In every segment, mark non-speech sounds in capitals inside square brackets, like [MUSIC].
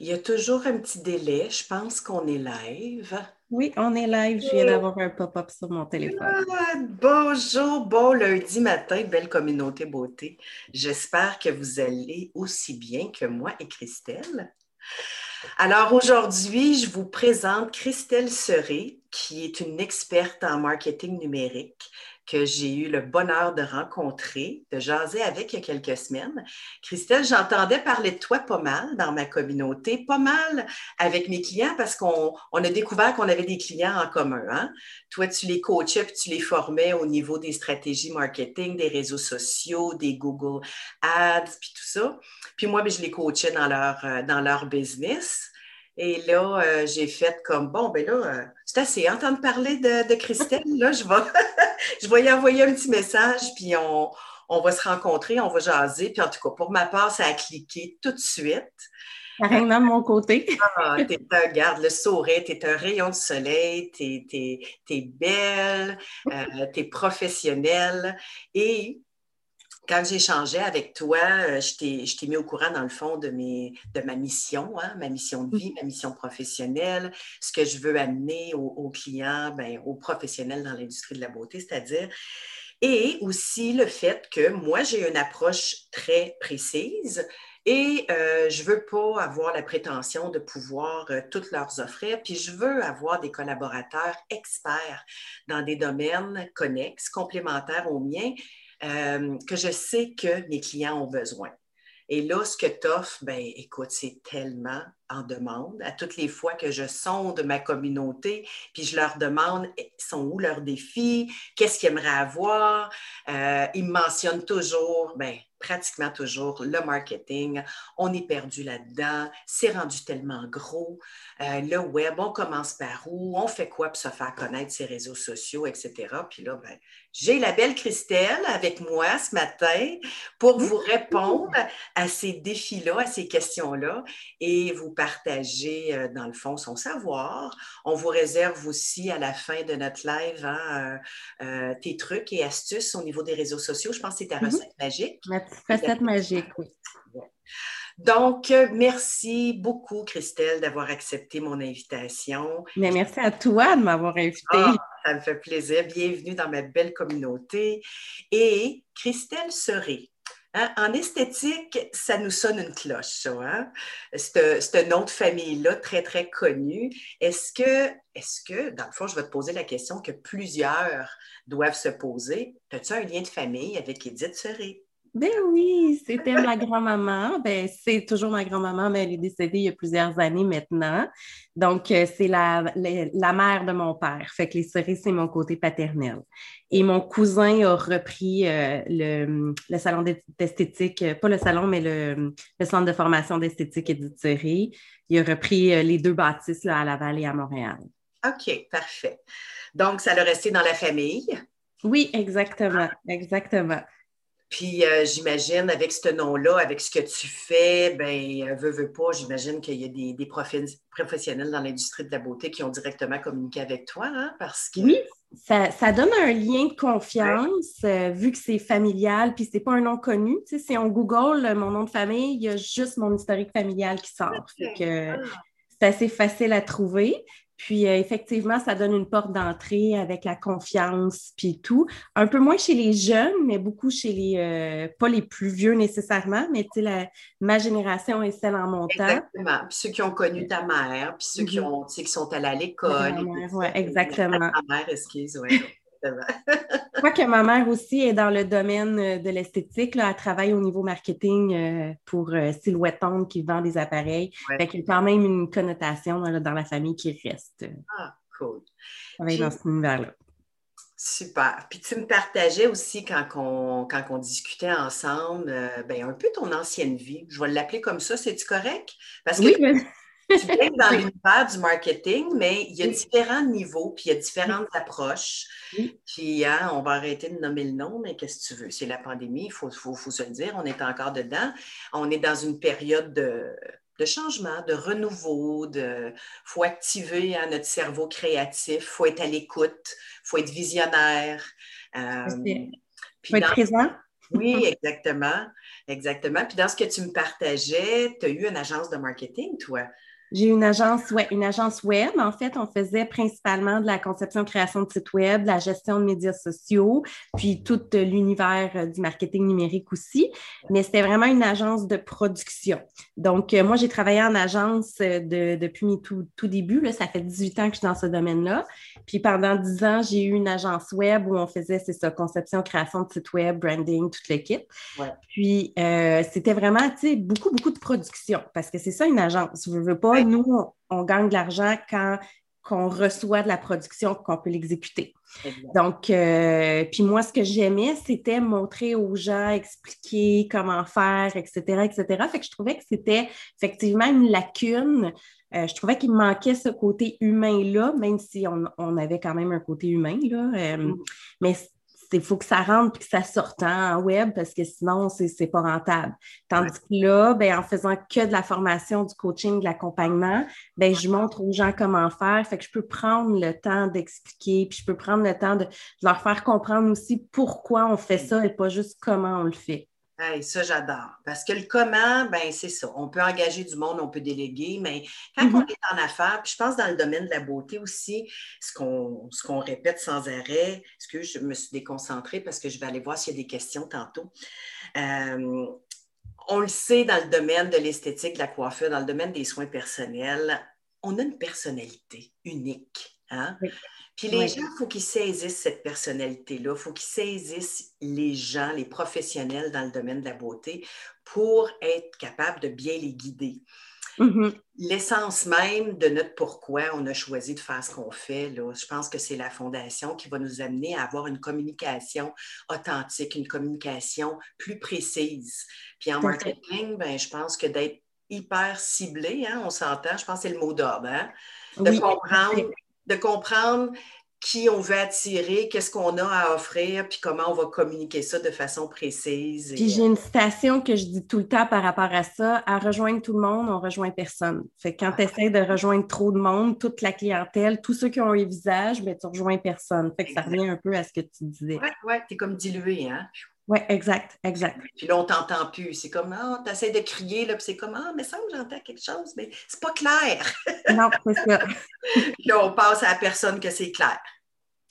Il y a toujours un petit délai. Je pense qu'on est live. Oui, on est live. Je viens d'avoir un pop-up sur mon téléphone. Ah, bonjour, bon lundi matin, belle communauté beauté. J'espère que vous allez aussi bien que moi et Christelle. Alors aujourd'hui, je vous présente Christelle Seré, qui est une experte en marketing numérique que j'ai eu le bonheur de rencontrer, de jaser avec il y a quelques semaines. Christelle, j'entendais parler de toi pas mal dans ma communauté, pas mal avec mes clients parce qu'on a découvert qu'on avait des clients en commun. Hein? Toi, tu les coachais puis tu les formais au niveau des stratégies marketing, des réseaux sociaux, des Google Ads, puis tout ça. Puis moi, ben, je les coachais dans leur, euh, dans leur business. Et là, euh, j'ai fait comme, bon, ben là, euh, c'est assez, entendre parler de, Christelle, là, je vais, [LAUGHS] je vais y envoyer un petit message, puis on, va se rencontrer, on va jaser. Puis en tout cas, pour ma part, ça a cliqué tout de suite. Rien de mon côté. [LAUGHS] ah, t'es un, garde, le sourire, t'es un rayon de soleil, t'es es, belle, euh, t'es professionnelle. Et quand j'échangeais avec toi, euh, je t'ai mis au courant, dans le fond, de, mes, de ma mission, hein, ma mission de vie, ma mission professionnelle, ce que je veux amener aux, clients, ben, aux professionnels dans l'industrie de la beauté, c'est-à-dire, et aussi le fait que moi, j'ai une approche très précise. Et euh, je ne veux pas avoir la prétention de pouvoir euh, toutes leurs offrir, puis je veux avoir des collaborateurs experts dans des domaines connexes, complémentaires aux miens, euh, que je sais que mes clients ont besoin. Et là, ce que tu offres, ben, écoute, c'est tellement en demande. À toutes les fois que je sonde ma communauté, puis je leur demande, eh, sont où leurs défis, qu'est-ce qu'ils aimeraient avoir, euh, ils me mentionnent toujours, ben, pratiquement toujours le marketing. On est perdu là-dedans. C'est rendu tellement gros. Euh, le web, on commence par où? On fait quoi pour se faire connaître ses réseaux sociaux, etc. Puis là, ben, j'ai la belle Christelle avec moi ce matin pour vous répondre à ces défis-là, à ces questions-là et vous partager, euh, dans le fond, son savoir. On vous réserve aussi à la fin de notre live hein, euh, tes trucs et astuces au niveau des réseaux sociaux. Je pense que c'est ta mm-hmm. recette magique. Recette magique, oui. Donc, euh, merci beaucoup, Christelle, d'avoir accepté mon invitation. Mais merci à toi de m'avoir invité. Ah, ça me fait plaisir. Bienvenue dans ma belle communauté. Et Christelle Seré. Hein, en esthétique, ça nous sonne une cloche, ça. Hein? Ce nom de famille-là, très, très connu. Est-ce que, est-ce que, dans le fond, je vais te poser la question que plusieurs doivent se poser. As-tu un lien de famille avec Edith Seré? Ben oui, c'était ma grand-maman. Ben, c'est toujours ma grand-maman, mais elle est décédée il y a plusieurs années maintenant. Donc, euh, c'est la, la, mère de mon père. Fait que les cerises, c'est mon côté paternel. Et mon cousin a repris euh, le, le, salon d'esthétique, euh, pas le salon, mais le, le centre de formation d'esthétique et d'éditerie. Il a repris les deux bâtisses là, à Laval et à Montréal. OK, parfait. Donc, ça l'a resté dans la famille? Oui, exactement, exactement. Puis euh, j'imagine, avec ce nom-là, avec ce que tu fais, ben, euh, veux, veux pas, j'imagine qu'il y a des, des professionnels dans l'industrie de la beauté qui ont directement communiqué avec toi, hein, parce que... Oui, ça, donne un lien de confiance, euh, vu que c'est familial, puis c'est pas un nom connu. Tu sais, si on Google mon nom de famille, il y a juste mon historique familial qui sort. que ah. c'est assez facile à trouver. Puis euh, effectivement, ça donne une porte d'entrée avec la confiance puis tout. Un peu moins chez les jeunes, mais beaucoup chez les euh, pas les plus vieux nécessairement, mais tu sais, ma génération est celle en montant. Exactement. Puis ceux qui ont connu ta mère, puis ceux qui mm-hmm. ont, qui sont allés à l'école. Oui, exactement. Ta mère, excuse, Je crois que ma mère aussi est dans le domaine euh, de l'esthétique. Elle travaille au niveau marketing euh, pour euh, Silhouette qui vend des appareils. Il y a quand même une connotation dans, la famille qui reste. Ah, cool. Travaille dans cet univers-là. Super. Puis tu me partageais aussi quand on, quand on discutait ensemble, ben, un peu ton ancienne vie. Je vais l'appeler comme ça, c'est-tu correct? Parce que oui, tu viens dans l'univers du marketing, mais il y a différents niveaux, puis il y a différentes approches. Puis, hein, on va arrêter de nommer le nom, mais qu'est-ce que tu veux? C'est la pandémie, il faut, faut, se le dire, on est encore dedans. On est dans une période de, changement, de renouveau, de faut activer hein, notre cerveau créatif, il faut être à l'écoute, il faut être visionnaire. Il euh, faut être présent. oui, exactement. Exactement. Puis dans ce que tu me partageais, tu as eu une agence de marketing, toi. J'ai une agence, ouais, une agence web. En fait, on faisait principalement de la conception, création de sites web, de la gestion de médias sociaux, puis tout l'univers euh, du marketing numérique aussi. Mais c'était vraiment une agence de production. Donc, euh, moi, j'ai travaillé en agence euh, depuis mes tout, tout début. Là, ça fait 18 ans que je suis dans ce domaine-là. Puis pendant 10 ans, j'ai eu une agence web où on faisait, c'est ça, conception, création de sites web, branding, toute l'équipe. Puis c'était vraiment, tu sais, beaucoup, beaucoup de production parce que c'est ça une agence. Je veux pas nous, on, gagne de l'argent quand qu'on reçoit de la production, qu'on peut l'exécuter. Donc, euh, puis moi, ce que j'aimais, c'était montrer aux gens, expliquer comment faire, etc., etc. Fait que je trouvais que c'était effectivement une lacune. Euh, je trouvais qu'il manquait ce côté humain-là, même si on, avait quand même un côté humain, là. Euh, mm. Mais il faut que ça rentre et que ça sorte en web parce que sinon, ce n'est pas rentable. Tandis que là, ben, en faisant que de la formation, du coaching, de l'accompagnement, ben, je montre aux gens comment faire. Fait que je peux prendre le temps d'expliquer, puis je peux prendre le temps de leur faire comprendre aussi pourquoi on fait ça et pas juste comment on le fait ça, j'adore. Parce que le comment, ben c'est ça. On peut engager du monde, on peut déléguer, mais quand on mm-hmm. est en affaires, puis je pense dans le domaine de la beauté aussi, ce qu'on, répète sans arrêt, est-ce que je me suis déconcentrée parce que je vais aller voir s'il y a des questions tantôt? Euh, on le sait dans le domaine de l'esthétique, de la coiffure, dans le domaine des soins personnels, on a une personnalité unique. Hein? Puis les gens, il faut qu'ils saisissent cette personnalité-là, il faut qu'ils saisissent les gens, les professionnels dans le domaine de la beauté pour être capables de bien les guider. Mm-hmm. L'essence même de notre pourquoi on a choisi de faire ce qu'on fait, là, je pense que c'est la fondation qui va nous amener à avoir une communication authentique, une communication plus précise. Puis en marketing, ben, je pense que d'être hyper ciblé, hein, on s'entend, je pense que c'est le mot d'ordre, hein, de comprendre de comprendre qui on veut attirer, qu'est-ce qu'on a à offrir, puis comment on va communiquer ça de façon précise. Puis j'ai une citation que je dis tout le temps par rapport à ça, à rejoindre tout le monde, on rejoint personne. Fait que quand tu essaies de rejoindre trop de monde, toute la clientèle, tous ceux qui ont un visage, mais ben, tu rejoins personne. Fait que ça revient un peu à ce que tu disais. Oui, oui, tu es comme dilué, hein? Oui, exact, exact. Puis là, on t'entend plus. C'est comme, ah, tu essaies de crier, là, puis c'est comme, ah, mais ça, j'entends quelque chose, mais c'est pas clair. non, c'est ça. puis [LAUGHS] là, on passe à la personne que c'est clair.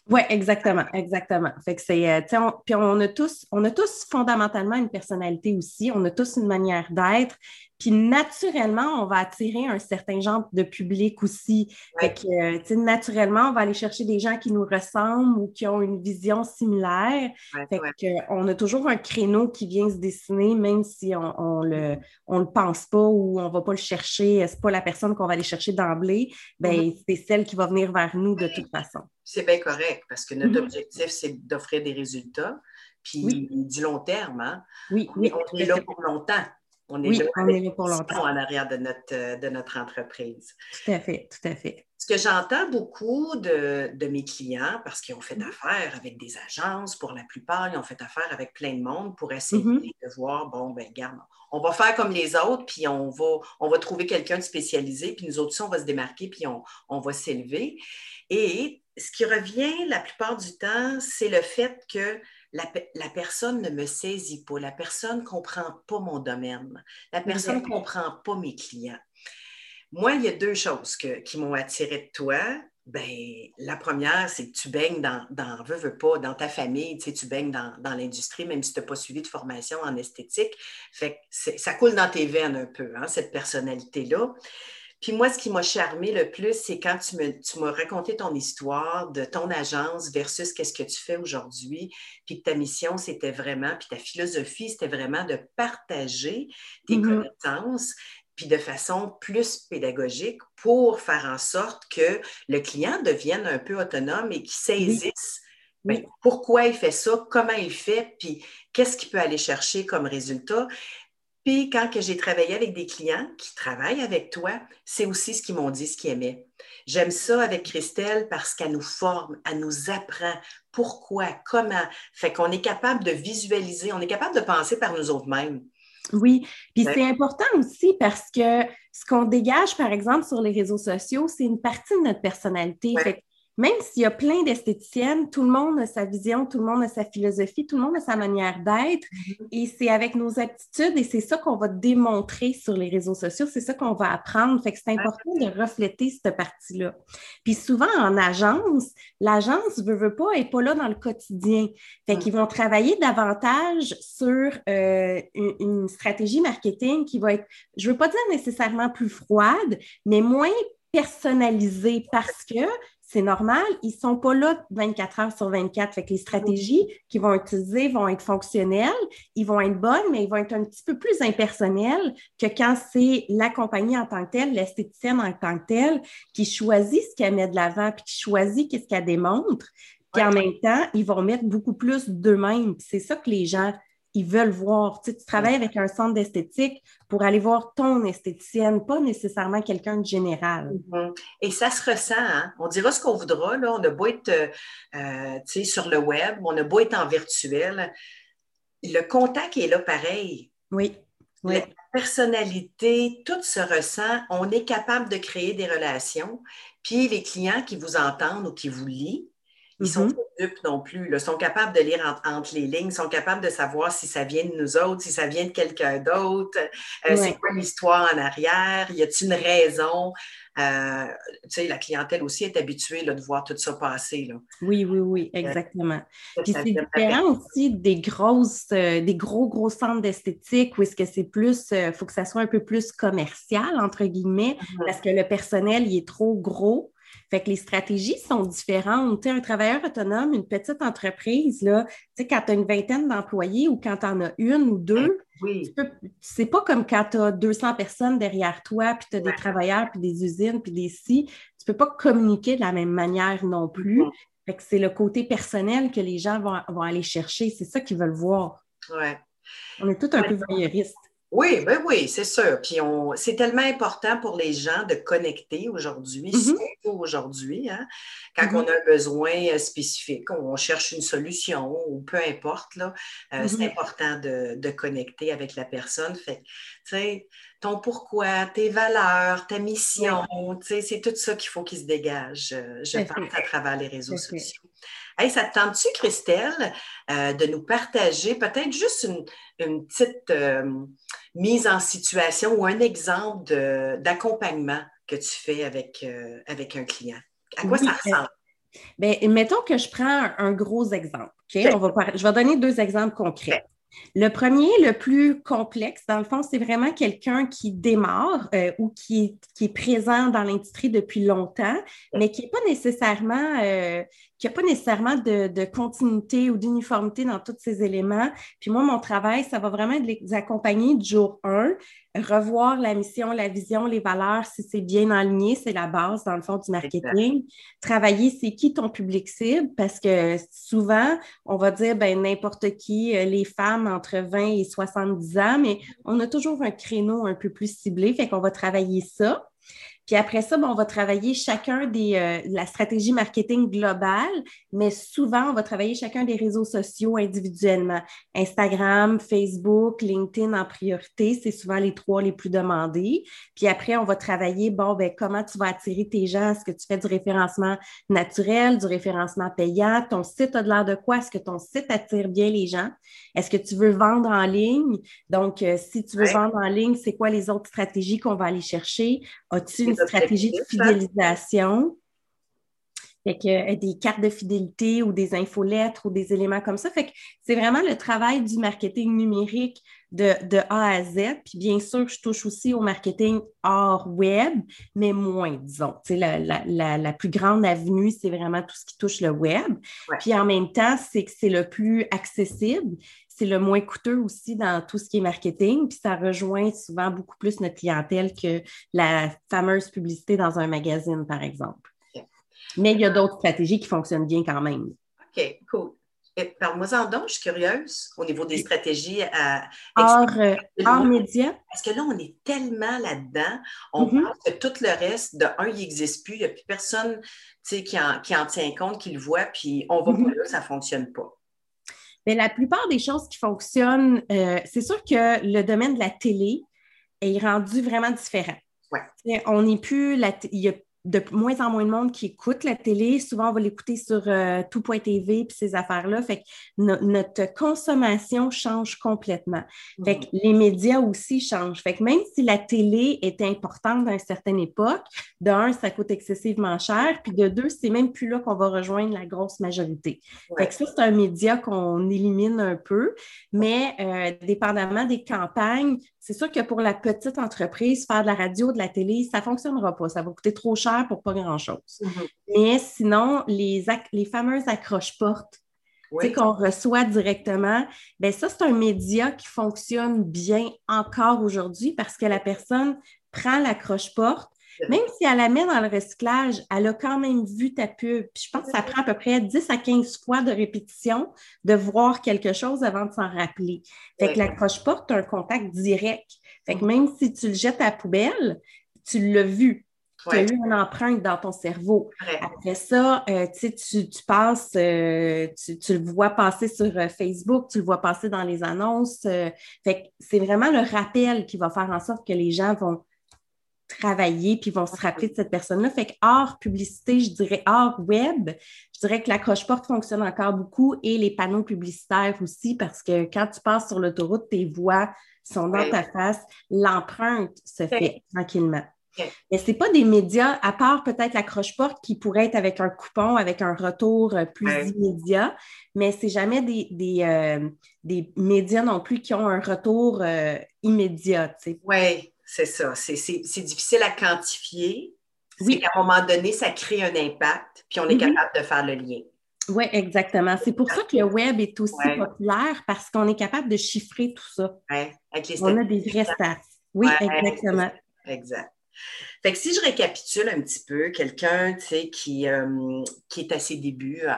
Oui, exactement, exactement. Fait que c'est, euh, puis on a tous, on a tous fondamentalement une personnalité aussi, on a tous une manière d'être, puis naturellement, on va attirer un certain genre de public aussi. Fait que, euh, naturellement, on va aller chercher des gens qui nous ressemblent ou qui ont une vision similaire. fait que, on a toujours un créneau qui vient se dessiner, même si on, ne le, on le pense pas ou on va pas le chercher. C'est pas la personne qu'on va aller chercher d'emblée. Ben, mm-hmm. c'est celle qui va venir vers nous de toute façon. C'est bien correct parce que notre mm-hmm. objectif, c'est d'offrir des résultats, puis du long terme. Hein? Oui, oui. On est là pour longtemps. On est, là, pour longtemps. en arrière de notre, euh, de notre entreprise. Tout à fait, tout à fait. Ce que j'entends beaucoup de, de, mes clients, parce qu'ils ont fait mm-hmm. affaire avec des agences, pour la plupart, ils ont fait affaire avec plein de monde pour essayer de voir, bon, ben regarde, on va faire comme les autres, puis on va, on va trouver quelqu'un de spécialisé, puis nous autres on va se démarquer, puis on, on va s'élever. Et ce qui revient la plupart du temps, c'est le fait que la, personne ne me saisit pas, la personne ne comprend pas mon domaine, la personne ne comprend pas mes clients. Moi, il y a deux choses qui m'ont attiré de toi. Ben, la première, c'est que tu baignes dans, dans veux, veux pas, dans ta famille, tu, sais, tu baignes dans, l'industrie, même si tu n'as pas suivi de formation en esthétique. Fait ça coule dans tes veines un peu, hein, cette personnalité-là. Puis moi, ce qui m'a charmé le plus, c'est quand tu, me, tu m'as raconté ton histoire de ton agence versus qu'est-ce que tu fais aujourd'hui, puis que ta mission, c'était vraiment, puis ta philosophie, c'était vraiment de partager tes mm-hmm. connaissances, puis de façon plus pédagogique pour faire en sorte que le client devienne un peu autonome et qu'il saisisse ben, pourquoi il fait ça, comment il fait, puis qu'est-ce qu'il peut aller chercher comme résultat. Puis quand j'ai travaillé avec des clients qui travaillent avec toi, c'est aussi ce qu'ils m'ont dit, ce qu'ils aimaient. J'aime ça avec Christelle parce qu'elle nous forme, elle nous apprend pourquoi, comment. Fait qu'on est capable de visualiser, on est capable de penser par nous autres mêmes. Oui, puis c'est important aussi parce que ce qu'on dégage, par exemple, sur les réseaux sociaux, c'est une partie de notre personnalité. Même s'il y a plein d'esthéticiennes, tout le monde a sa vision, tout le monde a sa philosophie, tout le monde a sa manière d'être. Mm-hmm. Et c'est avec nos aptitudes et c'est ça qu'on va démontrer sur les réseaux sociaux, c'est ça qu'on va apprendre. Fait que c'est important de refléter cette partie-là. Puis souvent en agence, l'agence veut, veut pas, est pas là dans le quotidien. Fait mm. qu'ils vont travailler davantage sur euh, une, une, stratégie marketing qui va être, je veux pas dire nécessairement plus froide, mais moins personnalisée parce que c'est normal, ils ne sont pas là 24 heures sur 24. Fait que les stratégies qu'ils vont utiliser vont être fonctionnelles, ils vont être bonnes, mais ils vont être un petit peu plus impersonnelles que quand c'est la compagnie en tant que telle, l'esthéticienne en tant que telle, qui choisit ce qu'elle met de l'avant, puis qui choisit qu'est-ce qu'elle démontre. Puis en même temps, ils vont mettre beaucoup plus d'eux-mêmes. C'est ça que les gens ils veulent voir. Tu, travailles avec un centre d'esthétique pour aller voir ton esthéticienne, pas nécessairement quelqu'un de général. Mm-hmm. Et ça se ressent. Hein? On dira ce qu'on voudra. Là. On a beau être euh, sur le web, on a beau être en virtuel. Le contact est là pareil. Oui. oui. La personnalité, tout se ressent. On est capable de créer des relations. Puis les clients qui vous entendent ou qui vous lisent, ils sont mm-hmm. pas dupes non plus. Ils sont capables de lire entre les lignes, ils sont capables de savoir si ça vient de nous autres, si ça vient de quelqu'un d'autre, euh, c'est quoi l'histoire en arrière, y a-t-il une raison? Euh, tu sais, la clientèle aussi est habituée de voir tout ça passer. Là. Oui, oui, oui, euh, exactement. Puis c'est différent aussi des grosses, des gros, gros centres d'esthétique où est-ce que c'est plus, il faut que ça soit un peu plus commercial, entre guillemets, mm-hmm. parce que le personnel, il est trop gros. Fait que les stratégies sont différentes. un travailleur autonome, une petite entreprise, là, quand tu as une vingtaine d'employés ou quand tu en as une ou deux, oui. c'est pas comme quand tu as 200 personnes derrière toi, puis tu as des travailleurs, puis des usines, puis des si. Tu peux pas communiquer de la même manière non plus. Fait que c'est le côté personnel que les gens vont, vont aller chercher. C'est ça qu'ils veulent voir. Ouais. On est tous un peu voyeuristes. Oui, ben oui, c'est sûr. Puis on, c'est tellement important pour les gens de connecter aujourd'hui, mm-hmm. surtout aujourd'hui, hein, quand mm-hmm. on a un besoin euh, spécifique, on cherche une solution ou peu importe, là, euh, c'est mm-hmm. important de, connecter avec la personne. Fait tu sais, ton pourquoi, tes valeurs, ta mission, c'est tout ça qu'il faut qu'il se dégage, euh, je pense, à travers les réseaux sociaux. Hey, ça te tente-tu, Christelle, de nous partager peut-être juste une, petite mise en situation ou un exemple d'accompagnement que tu fais avec, euh, avec un client? À quoi ça ressemble? Bien, mettons que je prends un, gros exemple. On va je vais donner deux exemples concrets. Le premier, le plus complexe, dans le fond, c'est vraiment quelqu'un qui démarre euh, ou qui, qui, est présent dans l'industrie depuis longtemps, mais qui n'est pas nécessairement euh, qu'il n'y a pas nécessairement de, continuité ou d'uniformité dans tous ces éléments. Puis moi, mon travail, ça va vraiment être de les accompagner du jour 1, revoir la mission, la vision, les valeurs, si c'est bien aligné, c'est la base, dans le fond, du marketing. Travailler, c'est qui ton public cible, parce que souvent, on va dire, ben n'importe qui, euh, les femmes entre 20 et 70 ans, mais on a toujours un créneau un peu plus ciblé, fait qu'on va travailler ça. Puis après ça, on va travailler chacun des euh, la stratégie marketing globale, mais souvent, on va travailler chacun des réseaux sociaux individuellement. Instagram, Facebook, LinkedIn en priorité, c'est souvent les trois les plus demandés. Puis après, on va travailler, bon, ben, comment tu vas attirer tes gens? Est-ce que tu fais du référencement naturel, du référencement payant? Ton site a de l'air de quoi? Est-ce que ton site attire bien les gens? Est-ce que tu veux vendre en ligne? Donc, euh, si tu veux vendre en ligne, c'est quoi les autres stratégies qu'on va aller chercher? As-tu une stratégie de fidélisation? Fait que, euh, des cartes de fidélité ou des infolettres ou des éléments comme ça. Fait que c'est vraiment le travail du marketing numérique de, A à Z. Puis bien sûr, je touche aussi au marketing hors web, mais moins, disons. La, la, la, plus grande avenue, c'est vraiment tout ce qui touche le web. Puis en même temps, c'est que c'est le plus accessible c'est le moins coûteux aussi dans tout ce qui est marketing, puis ça rejoint souvent beaucoup plus notre clientèle que la fameuse publicité dans un magazine, par exemple. Mais il y a d'autres stratégies qui fonctionnent bien quand même. OK, cool. Parle-moi-en donc, je suis curieuse au niveau des stratégies à hors, euh, média. Parce que là, on est tellement là-dedans, on mm-hmm. pense que tout le reste, de un, il n'existe plus, il n'y a plus personne qui en, qui en tient compte, qui le voit, puis on va mm là, ça ne fonctionne pas. Mais la plupart des choses qui fonctionnent, euh, c'est sûr que le domaine de la télé est rendu vraiment différent. Ouais. On n'est plus, il a de moins en moins de monde qui écoute la télé. Souvent, on va l'écouter sur euh, tout.tv puis ces affaires-là. Fait que notre consommation change complètement. Fait que les médias aussi changent. Fait que même si la télé était importante à une certaine époque, d'un, ça coûte excessivement cher, puis de deux, c'est même plus là qu'on va rejoindre la grosse majorité. Fait que ça, c'est un média qu'on élimine un peu, mais euh, dépendamment des campagnes, c'est sûr que pour la petite entreprise, faire de la radio, de la télé, ça ne fonctionnera pas. Ça va coûter trop cher pour pas grand-chose. Mm-hmm. Mais sinon, les, les fameuses accroches-portes qu'on reçoit directement, ben ça, c'est un média qui fonctionne bien encore aujourd'hui parce que la personne prend l'accroche-porte, même si elle la met dans le recyclage, elle a quand même vu ta pub. Puis je pense que ça prend à peu près 10 à 15 fois de répétition de voir quelque chose avant de s'en rappeler. Fait que l'accroche-porte, tu as un contact direct. Fait que même si tu le jettes à la poubelle, tu l'as vu. Tu as eu une empreinte dans ton cerveau. Après ça, euh, tu, tu passes, euh, tu, le vois passer sur euh, Facebook, tu le vois passer dans les annonces. fait que c'est vraiment le rappel qui va faire en sorte que les gens vont travailler puis vont se rappeler de cette personne-là. Fait que hors publicité, je dirais hors web, je dirais que l'accroche-porte fonctionne encore beaucoup et les panneaux publicitaires aussi parce que quand tu passes sur l'autoroute, tes voix sont dans ta face, l'empreinte se fait tranquillement. Mais ce n'est pas des médias, à part peut-être l'accroche-porte qui pourrait être avec un coupon, avec un retour euh, plus immédiat, mais c'est jamais des, des, euh, des, médias non plus qui ont un retour euh, immédiat. Oui, c'est ça. C'est difficile à quantifier. Oui. qu'à un moment donné, ça crée un impact, puis on est mm-hmm. capable de faire le lien. Oui, exactement. C'est pour ça que le web est aussi populaire parce qu'on est capable de chiffrer tout ça. Oui, avec les On a des vrais stats. Oui, exactement. Exact. Fait que si je récapitule un petit peu, quelqu'un qui, euh, qui est à ses débuts euh,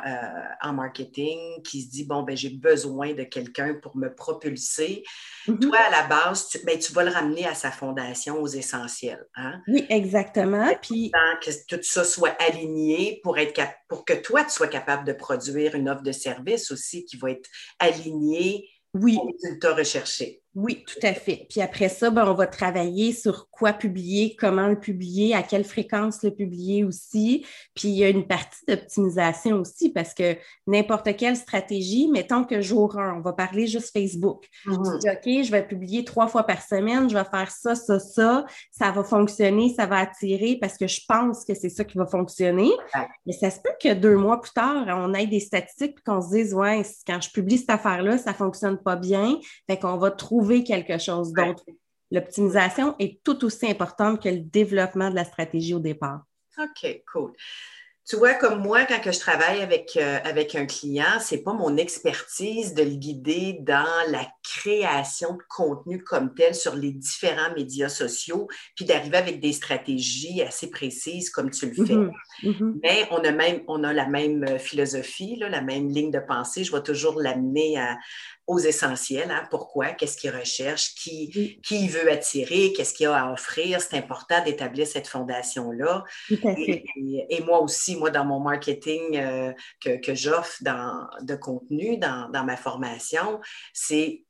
en marketing, qui se dit, bon, ben, j'ai besoin de quelqu'un pour me propulser, mm-hmm. toi, à la base, tu, ben, tu vas le ramener à sa fondation, aux essentiels. Hein? Oui, exactement. Puis... Que tout ça soit aligné pour, être pour que toi, tu sois capable de produire une offre de service aussi qui va être alignée oui. au résultat recherché. Oui, tout à fait. Puis après ça, ben, on va travailler sur quoi publier, comment le publier, à quelle fréquence le publier aussi. Puis il y a une partie d'optimisation aussi parce que n'importe quelle stratégie, mettons que jour 1, on va parler juste Facebook. Je dis, OK, je vais publier trois fois par semaine, je vais faire ça, ça, ça. Ça va fonctionner, ça va attirer parce que je pense que c'est ça qui va fonctionner. Mais ça se peut que deux mois plus tard, on ait des statistiques et qu'on se dise, ouais, quand je publie cette affaire-là, ça ne fonctionne pas bien. Fait qu'on va trouver quelque chose d'autre. L'optimisation est tout aussi importante que le développement de la stratégie au départ. OK, cool. Tu vois, comme moi, quand que je travaille avec, euh, avec un client, c'est pas mon expertise de le guider dans la création de contenu comme tel sur les différents médias sociaux, puis d'arriver avec des stratégies assez précises comme tu le fais. Mm-hmm. Mm-hmm. Mais on a, même, on a la même philosophie, la même ligne de pensée. Je vais toujours l'amener à, aux essentiels. Hein. Pourquoi? Qu'est-ce qu'il recherche? Qui, qui veut attirer? Qu'est-ce qu'il a à offrir? C'est important d'établir cette fondation-là. Et, moi aussi, moi, dans mon marketing euh, que, que j'offre de contenu, dans, dans ma formation, c'est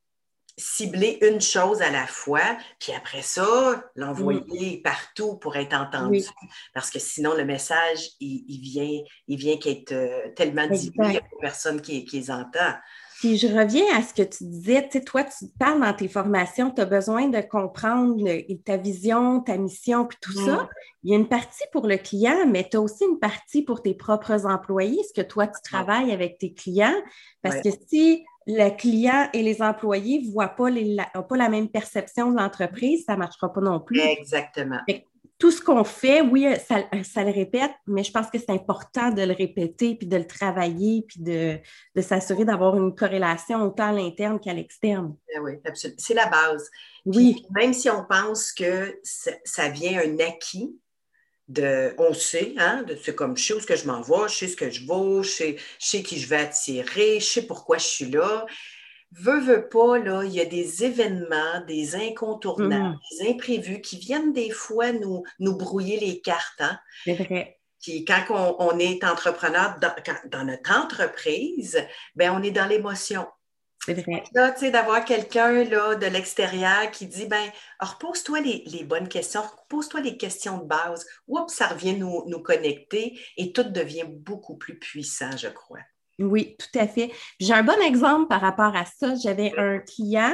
cibler une chose à la fois, puis après ça, l'envoyer partout pour être entendu. Parce que sinon, le message, il, vient, il vient qu'être euh, tellement dilué aux personnes qui, qui les entendent. Puis je reviens à ce que tu disais, tu sais, toi, tu parles dans tes formations, tu as besoin de comprendre ta vision, ta mission, puis tout ça. Mm. Il y a une partie pour le client, mais tu as aussi une partie pour tes propres employés. Est-ce que toi, tu travailles avec tes clients? Parce que si le client et les employés ne voient pas, pas la même perception de l'entreprise, ça ne marchera pas non plus. Exactement tout ce qu'on fait, oui, ça, le répète, mais je pense que c'est important de le répéter, puis de le travailler, puis de, s'assurer d'avoir une corrélation autant à l'interne qu'à l'externe. Ben oui, absolument. C'est la base. Oui. même si on pense que ça, vient un acquis, de, on sait, hein, c'est comme je sais où ce que je m'en vais, je sais ce que je vaux, je sais, je sais qui je vais attirer, je sais pourquoi je suis là veux, veux pas, là, il y a des événements, des incontournables, mm. des imprévus qui viennent des fois nous, nous brouiller les cartes. Hein? C'est vrai. Qui, quand on, est entrepreneur dans, notre entreprise, ben on est dans l'émotion. C'est vrai. Là, tu sais, d'avoir quelqu'un là, de l'extérieur qui dit ben, repose-toi les, les, bonnes questions, repose-toi les questions de base. Oups, ça revient nous, nous connecter et tout devient beaucoup plus puissant, je crois. Oui, tout à fait. J'ai un bon exemple par rapport à ça. J'avais un client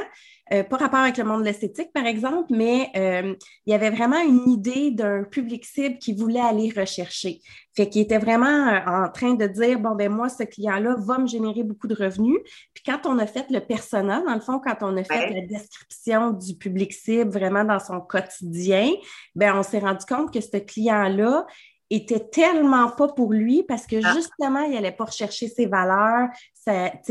euh, pas rapport avec le monde de l'esthétique, par exemple, mais euh, il y avait vraiment une idée d'un public cible qui voulait aller rechercher. Fait qu'il était vraiment euh, en train de dire, bon, ben moi, ce client-là va me générer beaucoup de revenus. Puis quand on a fait le persona, dans le fond, quand on a fait la description du public cible vraiment dans son quotidien, ben on s'est rendu compte que ce client-là, était tellement pas pour lui parce que ah. justement, il n'allait pas rechercher ses valeurs,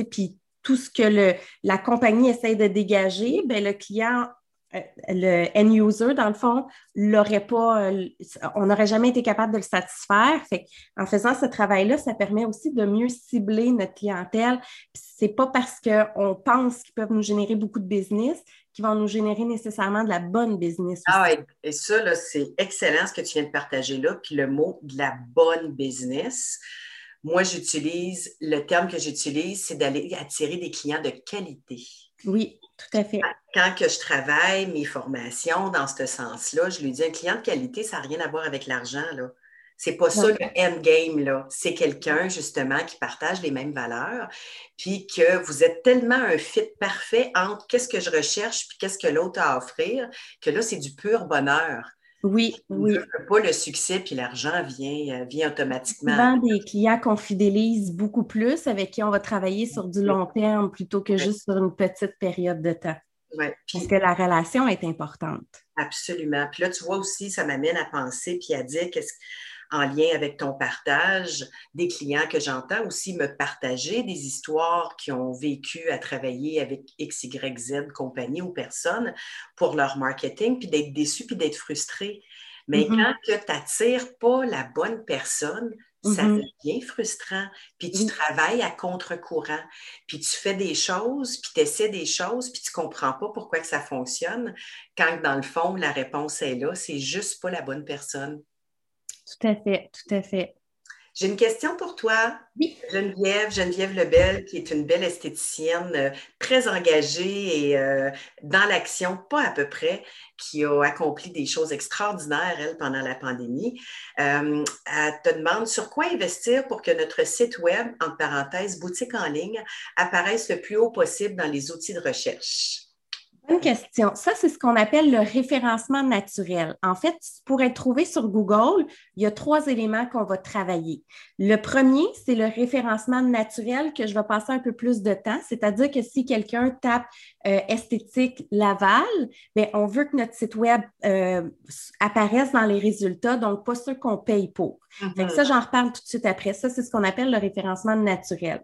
puis tout ce que le, la compagnie essaie de dégager, ben, le client, euh, le end user, dans le fond, l'aurait pas, euh, on n'aurait jamais été capable de le satisfaire. Fait en faisant ce travail-là, ça permet aussi de mieux cibler notre clientèle. Ce n'est pas parce qu'on pense qu'ils peuvent nous générer beaucoup de business qu'ils vont nous générer nécessairement de la bonne business. Ah, et, et ça, c'est excellent ce que tu viens de partager là. Puis le mot de la bonne business, moi, j'utilise, le terme que j'utilise, c'est d'aller attirer des clients de qualité. Oui, tout à fait. Quand que je travaille mes formations dans ce sens-là, je lui dis un client de qualité, ça n'a rien à voir avec l'argent. Là. C'est pas ça le endgame, là. C'est quelqu'un, justement, qui partage les mêmes valeurs, puis que vous êtes tellement un fit parfait entre qu'est-ce que je recherche puis qu'est-ce que l'autre a à offrir, que là, c'est du pur bonheur. Oui, oui. Pas le succès puis l'argent vient, euh, vient automatiquement. Souvent des clients qu'on fidélise beaucoup plus, avec qui on va travailler sur du long terme plutôt que juste sur une petite période de temps. Ouais. Parce que la relation est importante. Absolument. Puis là, tu vois aussi, ça m'amène à penser puis à dire qu'est-ce en lien avec ton partage, des clients que j'entends aussi me partager des histoires qui ont vécu à travailler avec X, Y, Z compagnie ou personnes pour leur marketing, puis d'être déçus, puis d'être frustrés. Mais mm-hmm. quand tu n'attires pas la bonne personne, ça mm-hmm. devient frustrant. Puis tu travailles à contre-courant. Puis tu fais des choses, puis tu essaies des choses, puis tu ne comprends pas pourquoi que ça fonctionne. Quand dans le fond, la réponse est là, c'est juste pas la bonne personne. Tout à fait, tout à fait. J'ai une question pour toi, oui. Geneviève, Geneviève Lebel, qui est une belle esthéticienne euh, très engagée et euh, dans l'action, pas à peu près, qui a accompli des choses extraordinaires, elle, pendant la pandémie. Euh, elle te demande sur quoi investir pour que notre site web, entre parenthèses, boutique en ligne, apparaisse le plus haut possible dans les outils de recherche? Bonne question. Ça, c'est ce qu'on appelle le référencement naturel. En fait, pour être trouvé sur Google, il y a trois éléments qu'on va travailler. Le premier, c'est le référencement naturel que je vais passer un peu plus de temps, c'est-à-dire que si quelqu'un tape euh, esthétique Laval, bien, on veut que notre site web euh, apparaisse dans les résultats, donc pas ceux qu'on paye pour. Ça, j'en reparle tout de suite après. Ça, c'est ce qu'on appelle le référencement naturel.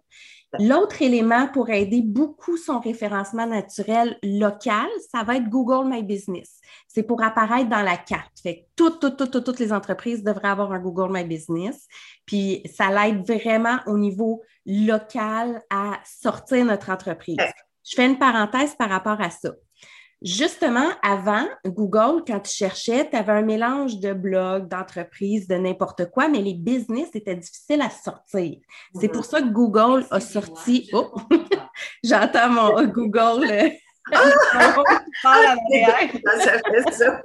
L'autre élément pour aider beaucoup son référencement naturel local, ça va être Google My Business. C'est pour apparaître dans la carte. Fait toutes, toutes, toutes, toutes les entreprises devraient avoir un Google My Business. Puis ça l'aide vraiment au niveau local à sortir notre entreprise. Je fais une parenthèse par rapport à ça. Justement, avant, Google, quand tu cherchais, tu avais un mélange de blogs, d'entreprises, de n'importe quoi, mais les business étaient difficiles à sortir. C'est pour ça que Google a sorti. Oh! [LAUGHS] J'entends mon [LAUGHS] Google. Euh, ah! [LAUGHS] ça fait ça.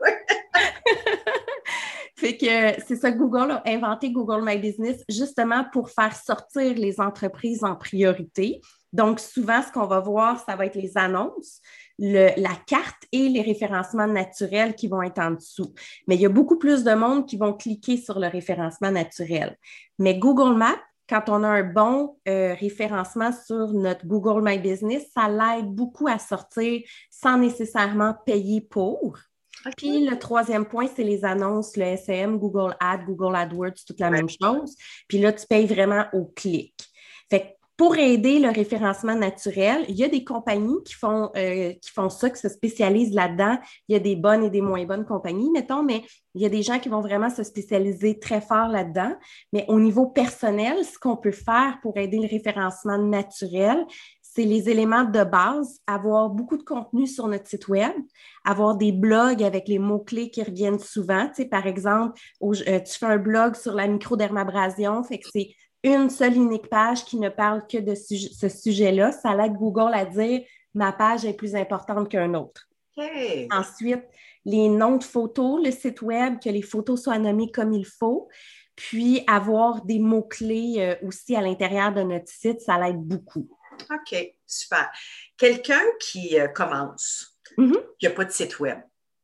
fait que c'est ça, Google a inventé Google My Business justement pour faire sortir les entreprises en priorité. Donc, souvent, ce qu'on va voir, ça va être les annonces la carte et les référencements naturels qui vont être en dessous. Mais il y a beaucoup plus de monde qui vont cliquer sur le référencement naturel. Mais Google Maps, quand on a un bon euh, référencement sur notre Google My Business, ça l'aide beaucoup à sortir sans nécessairement payer pour. Puis le troisième point, c'est les annonces, le SM, Google Ads, Google AdWords, toute la même chose. Puis là, tu payes vraiment au clic. Fait pour aider le référencement naturel, il y a des compagnies qui font, euh, qui font ça, qui se spécialisent là-dedans. Il y a des bonnes et des moins bonnes compagnies, mettons, mais il y a des gens qui vont vraiment se spécialiser très fort là-dedans. Mais au niveau personnel, ce qu'on peut faire pour aider le référencement naturel, c'est les éléments de base, avoir beaucoup de contenu sur notre site web, avoir des blogs avec les mots-clés qui reviennent souvent. Tu sais, par exemple, euh, tu fais un blog sur la microdermabrasion, fait que c'est une seule unique page qui ne parle que de ce sujet-là. Ça l'aide Google à dire ma page est plus importante qu'un autre. Ensuite, les noms de photos, le site web, que les photos soient nommées comme il faut, puis avoir des mots-clés euh, aussi à l'intérieur de notre site, ça l'aide beaucoup. OK, super. Quelqu'un qui euh, commence, mm-hmm. qui n'a pas de site web,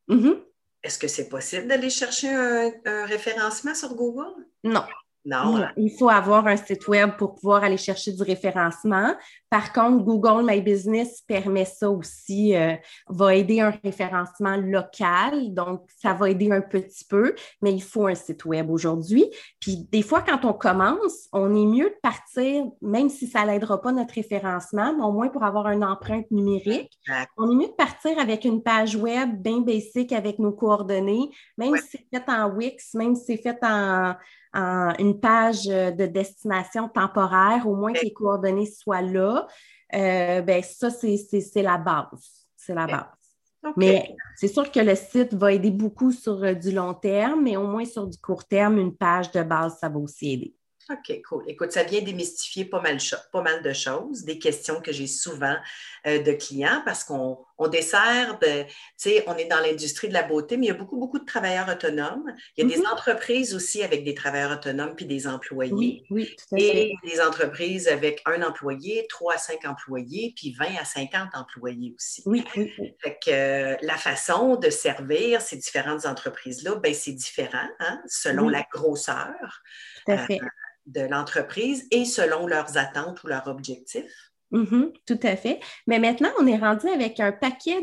mm-hmm. est-ce que c'est possible d'aller chercher un référencement sur Google? Non. Non. Il faut avoir un site web pour pouvoir aller chercher du référencement. Par contre, Google My Business permet ça aussi, euh, va aider un référencement local. Donc, ça va aider un petit peu, mais il faut un site web aujourd'hui. Puis, des fois, quand on commence, on est mieux de partir, même si ça n'aidera pas notre référencement, mais au moins pour avoir une empreinte numérique. On est mieux de partir avec une page web bien basique avec nos coordonnées, même si c'est fait en Wix, même si c'est fait en une page de destination temporaire, au moins que les coordonnées soient là, euh, ben ça, c'est la base. C'est la base. Mais c'est sûr que le site va aider beaucoup sur euh, du long terme, mais au moins sur du court terme, une page de base, ça va aussi aider. OK, cool. Écoute, ça vient démystifier pas mal, pas mal de choses, des questions que j'ai souvent euh, de clients parce qu'on dessert, tu sais, on est dans l'industrie de la beauté, mais il y a beaucoup, beaucoup de travailleurs autonomes. Il y a des mm-hmm. entreprises aussi avec des travailleurs autonomes puis des employés. Oui, tout à Et des entreprises avec un employé, trois à cinq employés, puis 20 à 50 employés aussi. Oui, oui. Fait que euh, la façon de servir ces différentes entreprises-là, ben, c'est différent, hein, selon la grosseur. Tout à fait. Euh, de l'entreprise et selon leurs attentes ou leurs objectifs. Mm-hmm, tout à fait. Mais maintenant, on est rendu avec un paquet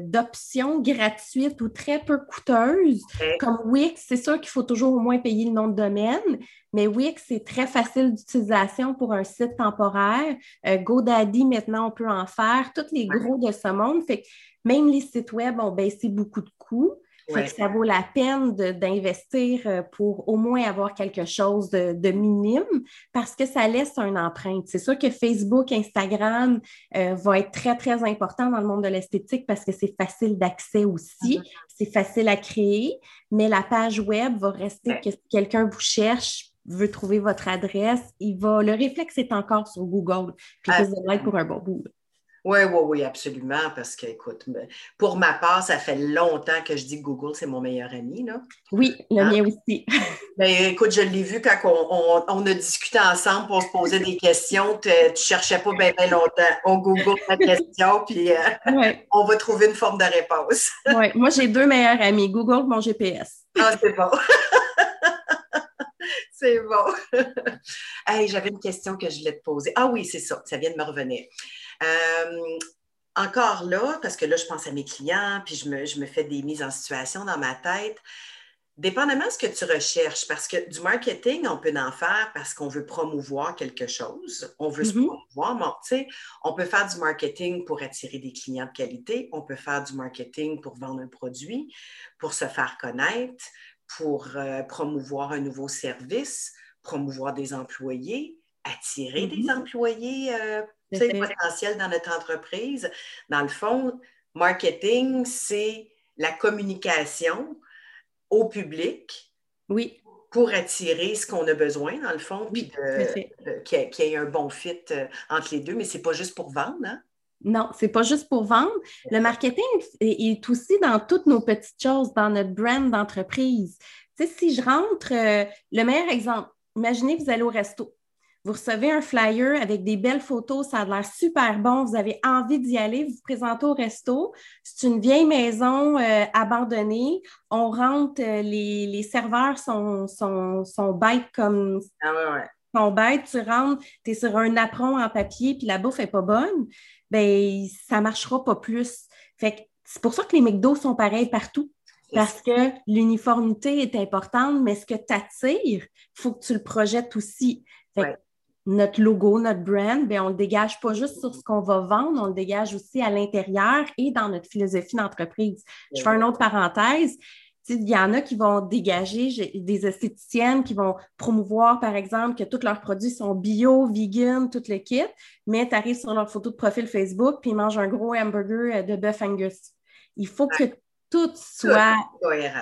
d'options de, gratuites ou très peu coûteuses, comme Wix. C'est sûr qu'il faut toujours au moins payer le nom de domaine, mais Wix, c'est très facile d'utilisation pour un site temporaire. Euh, GoDaddy, maintenant, on peut en faire. Tous les gros de ce monde. Fait que même les sites web ont baissé beaucoup de coûts ça vaut la peine d'investir euh, pour au moins avoir quelque chose de, minime parce que ça laisse une empreinte. C'est sûr que Facebook, Instagram euh, va être très, très important dans le monde de l'esthétique parce que c'est facile d'accès aussi, mm-hmm. c'est facile à créer, mais la page web va rester que si quelqu'un vous cherche, veut trouver votre adresse, il va, le réflexe est encore sur Google, puis ah. vous allez pour un bon bout. Oui, oui, oui, absolument. Parce que, écoute, pour ma part, ça fait longtemps que je dis que Google, c'est mon meilleur ami. Là. Oui, le hein? mien aussi. [LAUGHS] Ben, écoute, je l'ai vu quand on, a discuté ensemble pour se poser des questions. Tu ne cherchais pas bien, longtemps. On Google la question, [LAUGHS] puis euh, on va trouver une forme de réponse. [LAUGHS] oui, moi, j'ai deux meilleurs amis, Google mon GPS. Ah, c'est bon. c'est bon. hey, J'avais une question que je voulais te poser. Ah oui, c'est ça, ça vient de me revenir. Euh, encore là, parce que là, je pense à mes clients, puis je me, fais des mises en situation dans ma tête. Dépendamment de ce que tu recherches, parce que du marketing, on peut en faire parce qu'on veut promouvoir quelque chose, on veut se mm-hmm. promouvoir. sais, on peut faire du marketing pour attirer des clients de qualité, on peut faire du marketing pour vendre un produit, pour se faire connaître, pour euh, promouvoir un nouveau service, promouvoir des employés, attirer des mm-hmm. employés euh, potentiel dans notre entreprise. Dans le fond, marketing, c'est la communication au public. Oui. Pour attirer ce qu'on a besoin, dans le fond, puis qu'il y, ait un bon fit euh, entre les deux, mais ce n'est pas juste pour vendre. Hein? Non, c'est pas juste pour vendre. Le marketing est aussi dans toutes nos petites choses, dans notre brand d'entreprise. Tu sais, si je rentre, euh, le meilleur exemple, imaginez que vous allez au resto. Vous recevez un flyer avec des belles photos, ça a l'air super bon, vous avez envie d'y aller, vous vous présentez au resto. C'est une vieille maison euh, abandonnée. On rentre, euh, les, serveurs sont, sont, bêtes comme. Ah ouais, ouais. Sont bêtes, tu rentres, tu es sur un apron en papier, puis la bouffe n'est pas bonne, ben ça ne marchera pas plus. Fait c'est pour ça que les McDo sont pareils partout. Parce que l'uniformité est importante, mais ce que tu attires, il faut que tu le projettes aussi. Fait notre logo, notre brand, bien, on ne le dégage pas juste sur ce qu'on va vendre, on le dégage aussi à l'intérieur et dans notre philosophie d'entreprise. Je fais une autre parenthèse. Il y en a qui vont dégager des esthéticiennes qui vont promouvoir, par exemple, que tous leurs produits sont bio, vegan, tout le kit, mais tu arrives sur leur photo de profil Facebook puis ils mangent un gros hamburger euh, de bœuf Angus. Il faut que tout soit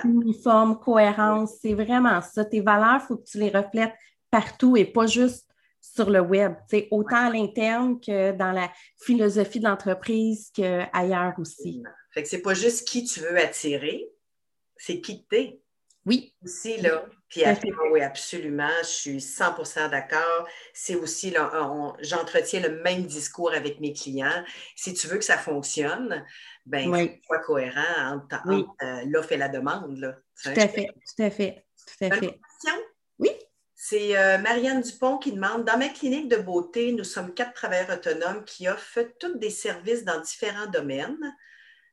uniforme, cohérence. C'est vraiment ça. Tes valeurs, il faut que tu les reflètes partout et pas juste sur le web, autant à l'interne que dans la philosophie de l'entreprise qu'ailleurs aussi. Fait que c'est pas juste qui tu veux attirer, c'est qui tu es. Oui. Aussi, là. Puis oui, absolument, je suis 100% d'accord. C'est aussi, là, j'entretiens le même discours avec mes clients. Si tu veux que ça fonctionne, ben, faut sois cohérent entre, euh, l'offre et la demande. Là. Tout à fait, tout à fait, tout à fait. C'est euh, Marianne Dupont qui demande Dans ma clinique de beauté, nous sommes quatre travailleurs autonomes qui offrent tous des services dans différents domaines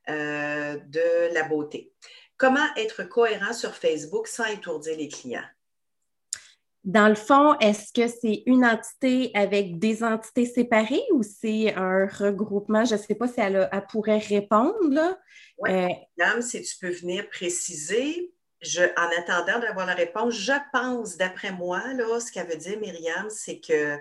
euh, de la beauté. Comment être cohérent sur Facebook sans étourdir les clients? Dans le fond, est-ce que c'est une entité avec des entités séparées ou c'est un regroupement? Je ne sais pas si elle, pourrait répondre. Oui, euh, si tu peux venir préciser. Je, en attendant d'avoir la réponse, je pense, d'après moi, là, ce qu'elle veut dire, Myriam, c'est que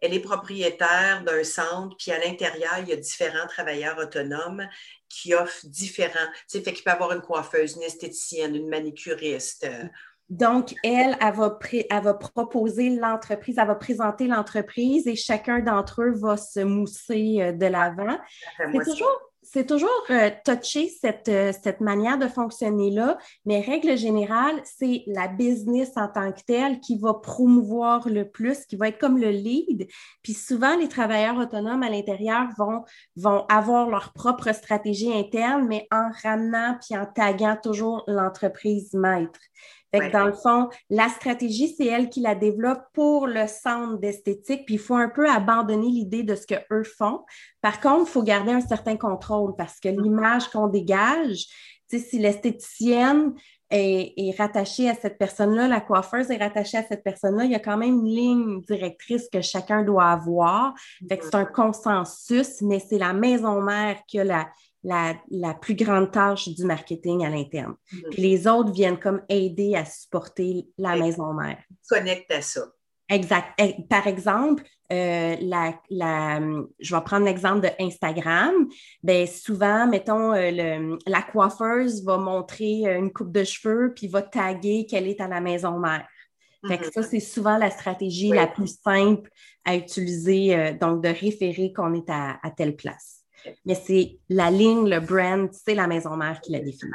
elle est propriétaire d'un centre, puis à l'intérieur, il y a différents travailleurs autonomes qui offrent différents. Tu sais, fait qu'il peut avoir une coiffeuse, une esthéticienne, une manicuriste. Euh. Donc, elle, elle va, elle va proposer l'entreprise, elle va présenter l'entreprise et chacun d'entre eux va se mousser euh, de l'avant. C'est toujours c'est toujours euh, touché cette, euh, cette manière de fonctionner-là, mais règle générale, c'est la business en tant que telle qui va promouvoir le plus, qui va être comme le lead. Puis souvent, les travailleurs autonomes à l'intérieur vont, vont avoir leur propre stratégie interne, mais en ramenant puis en taguant toujours l'entreprise maître. Fait dans le fond, la stratégie, c'est elle qui la développe pour le centre d'esthétique, puis il faut un peu abandonner l'idée de ce qu'eux font. Par contre, il faut garder un certain contrôle parce que l'image qu'on dégage, si l'esthéticienne est, est, rattachée à cette personne-là, la coiffeuse est rattachée à cette personne-là, il y a quand même une ligne directrice que chacun doit avoir. Fait que c'est un consensus, mais c'est la maison mère qui a la, la, plus grande tâche du marketing à l'interne. Mhm. Puis les autres viennent comme aider à supporter la maison mère. Connecte à ça. Exact. Eh, par exemple, euh, la, je vais prendre l'exemple de Instagram. Bien, souvent, mettons, euh, la coiffeuse va montrer une coupe de cheveux puis va taguer qu'elle est à la maison mère. Fait que mhm. ça, c'est souvent la stratégie la plus simple à utiliser, euh, donc de référer qu'on est à telle place. Mais c'est la ligne, le brand, c'est la maison mère qui la définit.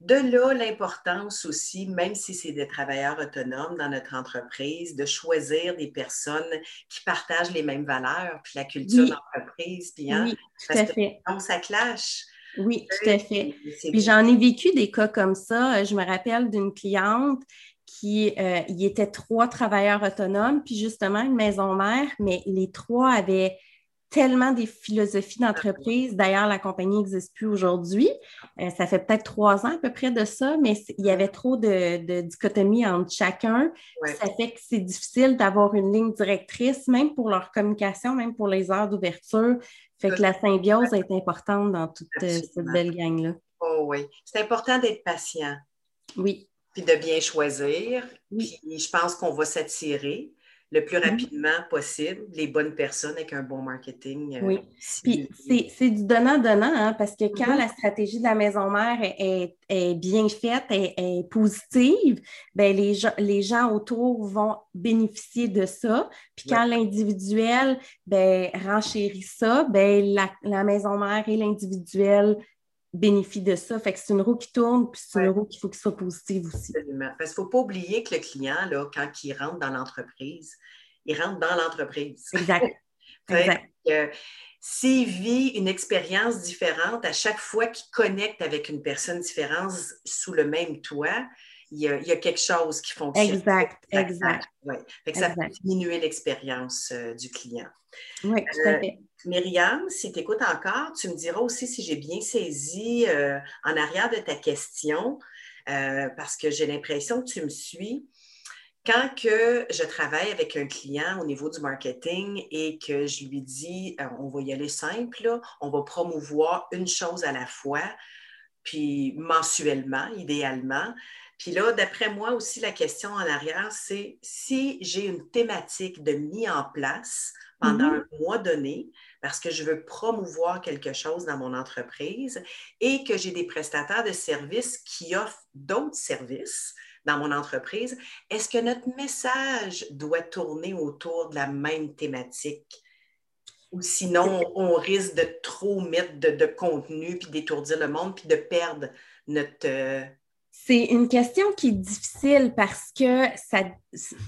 De là, l'importance aussi, même si c'est des travailleurs autonomes dans notre entreprise, de choisir des personnes qui partagent les mêmes valeurs, puis la culture d'entreprise, puis hein, oui, tout à fait. ça clash. Oui, tout à fait. Puis j'en ai vécu des cas comme ça. Je me rappelle d'une cliente qui euh, y était trois travailleurs autonomes, puis justement une maison mère, mais les trois avaient tellement des philosophies d'entreprise. D'ailleurs, la compagnie n'existe plus aujourd'hui. Euh, ça fait peut-être trois ans à peu près de ça, mais il y avait trop de, dichotomie entre chacun. Ça fait que c'est difficile d'avoir une ligne directrice, même pour leur communication, même pour les heures d'ouverture. Fait que la symbiose est importante dans toute euh, cette belle gang-là. Oh oui. C'est important d'être patient. Oui. Puis de bien choisir. Puis je pense qu'on va s'attirer le plus mm-hmm. rapidement possible les bonnes personnes avec un bon marketing. Euh, oui. Puis c'est du donnant-donnant, hein, parce que quand mm-hmm. la stratégie de la maison mère est, bien faite, est, est positive, ben les, gens, les gens autour vont bénéficier de ça. Puis quand l'individuel ben, renchérit ça, ben, la, la maison mère et l'individuel bénéficie de ça. Fait que c'est une roue qui tourne, puis c'est une roue qu'il faut qu'il soit positive aussi. Absolument. Parce qu'il ne faut pas oublier que le client, là, quand il rentre dans l'entreprise, il rentre dans l'entreprise. [LAUGHS] Exact. exact. S'il vit une expérience différente à chaque fois qu'il connecte avec une personne différente sous le même toit, il y, a, quelque chose qui fonctionne. Exact, exact. Ouais. Fait que ça peut diminuer l'expérience euh, du client. Oui, tout à euh, fait. Myriam, si tu écoutes encore, tu me diras aussi si j'ai bien saisi euh, en arrière de ta question, parce que j'ai l'impression que tu me suis. Quand que je travaille avec un client au niveau du marketing et que je lui dis, on va y aller simple, on va promouvoir une chose à la fois, puis mensuellement, idéalement, puis là, d'après moi aussi, la question en arrière, c'est si j'ai une thématique de mise en place pendant mm-hmm. un mois donné, parce que je veux promouvoir quelque chose dans mon entreprise et que j'ai des prestataires de services qui offrent d'autres services, dans mon entreprise, est-ce que notre message doit tourner autour de la même thématique? Ou sinon, on risque de trop mettre de, contenu, puis d'étourdir le monde, puis de perdre notre... Euh, c'est une question qui est difficile parce que ça,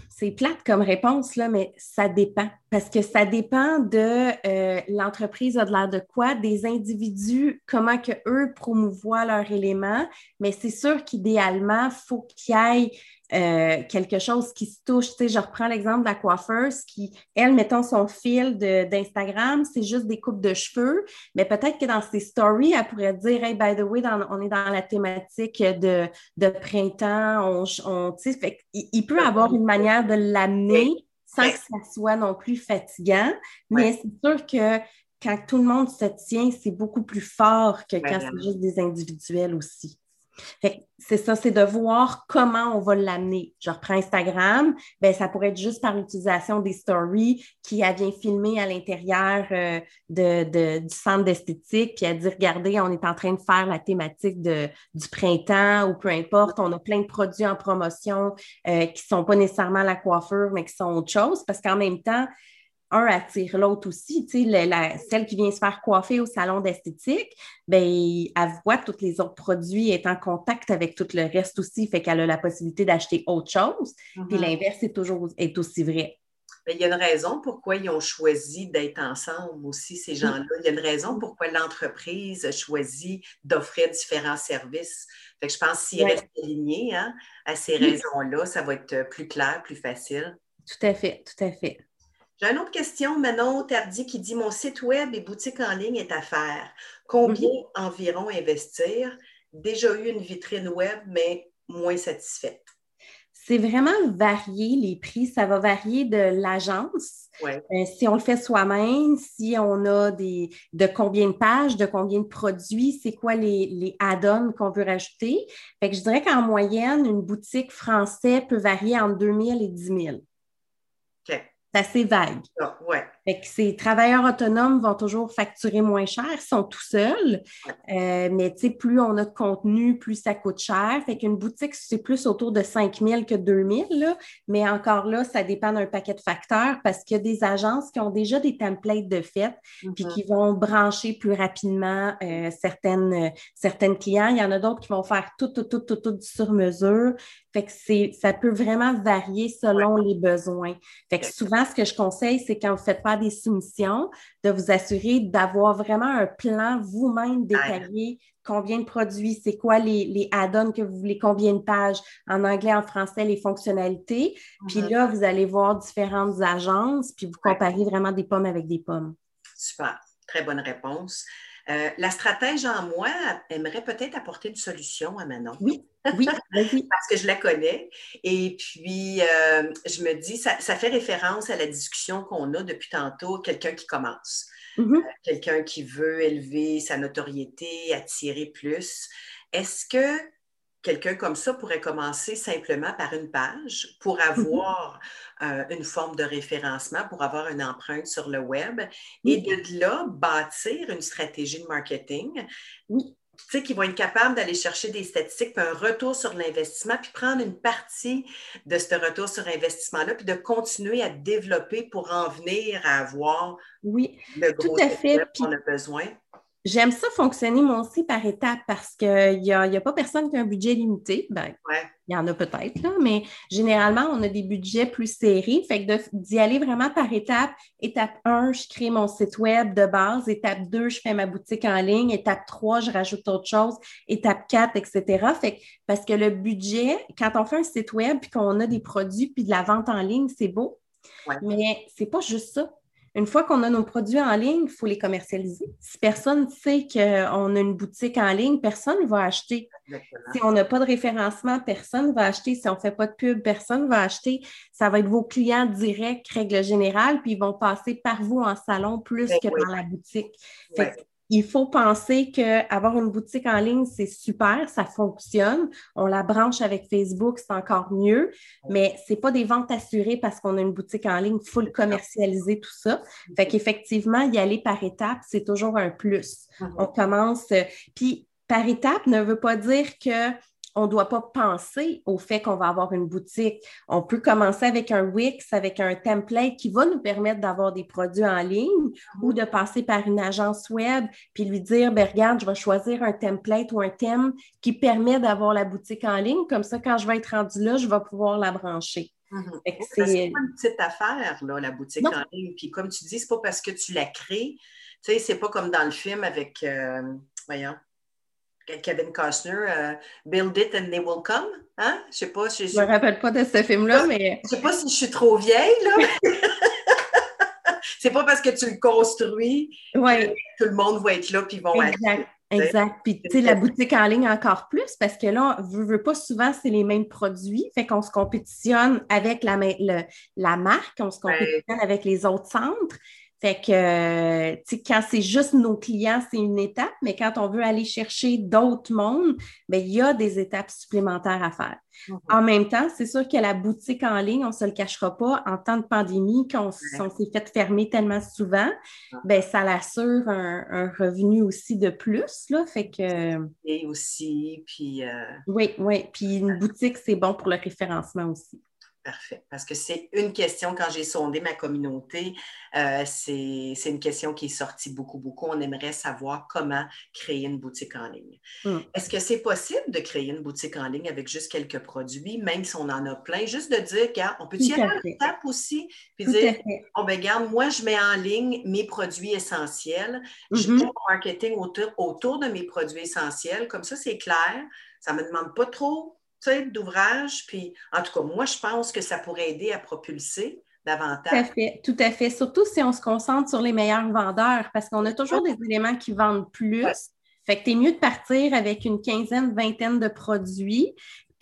c'est plate comme réponse, là, mais ça dépend. Parce que ça dépend de euh, l'entreprise a de l'air de quoi, des individus, comment que eux promouvoient leur élément. Mais c'est sûr qu'idéalement, il faut qu'il y ait euh, quelque chose qui se touche. Tu sais, je reprends l'exemple de la coiffeuse qui, elle, mettons son fil d'Instagram, c'est juste des coupes de cheveux, mais peut-être que dans ses stories, elle pourrait dire Hey, by the way, on est dans la thématique de, de printemps. On, tu sais, il, peut avoir une manière de l'amener sans que ça soit non plus fatigant, mais c'est sûr que quand tout le monde se tient, c'est beaucoup plus fort que quand c'est juste des individuels aussi c'est ça, c'est de voir comment on va l'amener. Je reprends Instagram, ben, ça pourrait être juste par l'utilisation des stories qui vient filmer à l'intérieur euh, de, du centre d'esthétique, puis elle dit Regardez, on est en train de faire la thématique de, du printemps ou peu importe, on a plein de produits en promotion euh, qui ne sont pas nécessairement la coiffure, mais qui sont autre chose, parce qu'en même temps, un attire l'autre aussi. Tu sais, celle qui vient se faire coiffer au salon d'esthétique, ben, elle voit tous les autres produits, est en contact avec tout le reste aussi, fait qu'elle a la possibilité d'acheter autre chose. Puis mm-hmm. l'inverse est toujours est aussi vrai. Ben, il y a une raison pourquoi ils ont choisi d'être ensemble aussi, ces gens-là. Il y a une raison pourquoi l'entreprise a choisi d'offrir différents services. Fait que je pense s'ils restent alignés hein, à ces raisons-là, ça va être plus clair, plus facile. Tout à fait, tout à fait. J'ai une autre question, Manon Tardy, qui dit Mon site web et boutique en ligne est à faire. Combien mhm. environ investir? Déjà eu une vitrine web, mais moins satisfaite. C'est vraiment varié les prix. Ça va varier de l'agence. Euh, si on le fait soi-même, si on a des de combien de pages, de combien de produits, c'est quoi les, les add-ons qu'on veut rajouter? Fait que je dirais qu'en moyenne, une boutique française peut varier entre 2000 et 10 000. C'est assez vague. Ah, ouais. Fait que ces travailleurs autonomes vont toujours facturer moins cher, ils sont tout seuls. Euh, mais plus on a de contenu, plus ça coûte cher. Fait qu'une boutique, c'est plus autour de 5 000 que 2 000. Mais encore là, ça dépend d'un paquet de facteurs parce qu'il y a des agences qui ont déjà des templates de fait puis mm-hmm. qui vont brancher plus rapidement euh, certaines, certaines clients. Il y en a d'autres qui vont faire tout, tout, tout, tout, tout sur mesure. Fait que ça peut vraiment varier selon les besoins. Fait que souvent, ce que je conseille, c'est quand vous faites des soumissions, de vous assurer d'avoir vraiment un plan vous-même détaillé. Combien de produits, c'est quoi les, les add-ons que vous voulez, combien de pages, en anglais, en français, les fonctionnalités. Puis mm-hmm. là, vous allez voir différentes agences, puis vous comparez vraiment des pommes avec des pommes. Super, très bonne réponse. Euh, la stratège en moi aimerait peut-être apporter une solution à Manon. Oui, oui, [LAUGHS] Parce que je la connais. Et puis, euh, je me dis, ça, fait référence à la discussion qu'on a depuis tantôt, quelqu'un qui commence, mm-hmm. euh, quelqu'un qui veut élever sa notoriété, attirer plus. Est-ce que quelqu'un comme ça pourrait commencer simplement par une page pour mm-hmm. avoir euh, une forme de référencement, pour avoir une empreinte sur le web et de là bâtir une stratégie de marketing. Tu sais, qui vont être capables d'aller chercher des statistiques, puis un retour sur l'investissement, puis prendre une partie de ce retour sur investissement-là, puis de continuer à développer pour en venir à avoir oui, le gros tout à fait. qu'on a besoin. J'aime ça fonctionner, moi aussi, par étapes parce qu'il n'y a, a, pas personne qui a un budget limité. Ben, Il y en a peut-être, mais généralement, on a des budgets plus serrés. Fait que d'y aller vraiment par étapes. Étape 1, je crée mon site web de base. Étape 2, je fais ma boutique en ligne. Étape 3, je rajoute autre chose. Étape 4, etc. Fait parce que le budget, quand on fait un site web puis qu'on a des produits puis de la vente en ligne, c'est beau. Mais c'est pas juste ça. Une fois qu'on a nos produits en ligne, il faut les commercialiser. Si personne ne sait qu'on a une boutique en ligne, personne ne va acheter. Si on n'a pas de référencement, personne ne va acheter. Si on ne fait pas de pub, personne ne va acheter. Ça va être vos clients directs, règle générale, puis ils vont passer par vous en salon plus ben que dans la boutique il faut penser qu'avoir une boutique en ligne, c'est super, ça fonctionne. On la branche avec Facebook, c'est encore mieux, mais ce n'est pas des ventes assurées parce qu'on a une boutique en ligne, il faut le commercialiser, tout ça. Fait qu'effectivement, y aller par étapes, c'est toujours un plus. Mm-hmm. On commence, puis par étape ne veut pas dire que on ne doit pas penser au fait qu'on va avoir une boutique. On peut commencer avec un Wix, avec un template qui va nous permettre d'avoir des produits en ligne ou de passer par une agence web puis lui dire, ben, regarde, je vais choisir un template ou un thème qui permet d'avoir la boutique en ligne. Comme ça, quand je vais être rendu là, je vais pouvoir la brancher. Mhm. C'est pas une petite affaire, là, la boutique en ligne. Puis comme tu dis, c'est pas parce que tu la crées. Tu sais, c'est pas comme dans le film avec, euh, voyons, Kevin Costner, euh, Build It and They Will Come. Hein? Je sais pas. Je, je me rappelle pas de ce film-là, mais. Je sais pas si je suis trop vieille, là. [LAUGHS] c'est pas parce que tu le construis que tout le monde va être là puis vont exact, Exact. Puis, tu sais, la boutique en ligne encore plus parce que là, on veut, pas souvent, c'est les mêmes produits. Fait qu'on se compétitionne avec la, la marque, on se compétitionne avec les autres centres. Fait que, tu sais, quand c'est juste nos clients, c'est une étape, mais quand on veut aller chercher d'autres mondes, bien, il y a des étapes supplémentaires à faire. Mhm. En même temps, c'est sûr que la boutique en ligne, on ne se le cachera pas, en temps de pandémie, quand on, s'est fait fermer tellement souvent, ben, ça l'assure un, revenu aussi de plus, là, fait que... Et aussi, puis... Euh, oui, oui, puis une boutique, c'est bon pour le référencement aussi. Parfait. Parce que c'est une question, quand j'ai sondé ma communauté, euh, c'est une question qui est sortie beaucoup, beaucoup. On aimerait savoir comment créer une boutique en ligne. Hmm. Est-ce que c'est possible de créer une boutique en ligne avec juste quelques produits, même si on en a plein, juste de dire, regarde, on peut y aller une étape aussi, puis dire, oh ben regarde, moi, je mets en ligne mes produits essentiels, je mm-hmm. fais mon marketing autour, autour de mes produits essentiels, comme ça, c'est clair, ça ne me demande pas trop d'ouvrage. Puis, en tout cas, moi, je pense que ça pourrait aider à propulser davantage. Tout à fait, tout à fait. Surtout si on se concentre sur les meilleurs vendeurs, parce qu'on a toujours des éléments qui vendent plus. Fait que tu es mieux de partir avec une quinzaine, vingtaine de produits,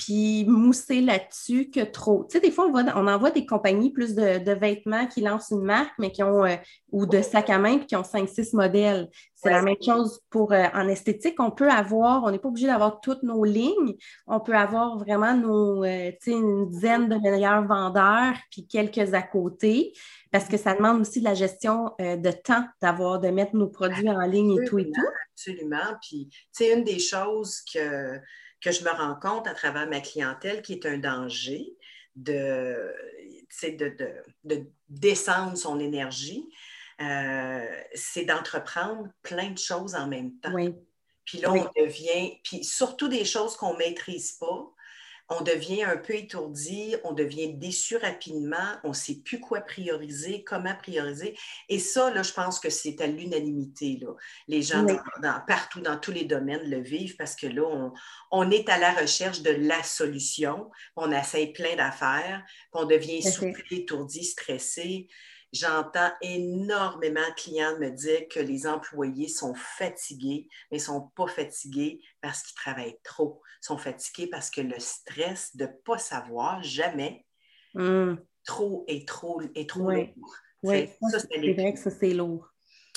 puis mousser là-dessus que trop. Tu sais, des fois, on, on en voit des compagnies plus de, vêtements qui lancent une marque, mais qui ont, euh, ou de sacs à main, puis qui ont 5-6 modèles. C'est la même chose pour euh, en esthétique. On peut avoir, on n'est pas obligé d'avoir toutes nos lignes. On peut avoir vraiment nos, euh, tu sais, une dizaine de meilleurs vendeurs, puis quelques à côté, parce que ça demande aussi de la gestion de temps d'avoir, de mettre nos produits en ligne et tout et tout. Absolument. Puis, tu sais, une des choses que que je me rends compte à travers ma clientèle qui est un danger de, de, descendre son énergie, euh, c'est d'entreprendre plein de choses en même temps. Puis là, on devient, puis surtout des choses qu'on ne maîtrise pas, on devient un peu étourdi, on devient déçu rapidement, on ne sait plus quoi prioriser, comment prioriser. Et ça, là, je pense que c'est à l'unanimité. Les gens partout, dans tous les domaines, le vivent parce que là, on, est à la recherche de la solution, on essaye plein d'affaires, on devient essoufflé, étourdi, stressé. J'entends énormément de clients me dire que les employés sont fatigués, mais ne sont pas fatigués parce qu'ils travaillent trop. Ils sont fatigués parce que le stress de ne pas savoir jamais mmh. trop et trop et trop lourd. Oui, c'est vrai que ça, c'est lourd.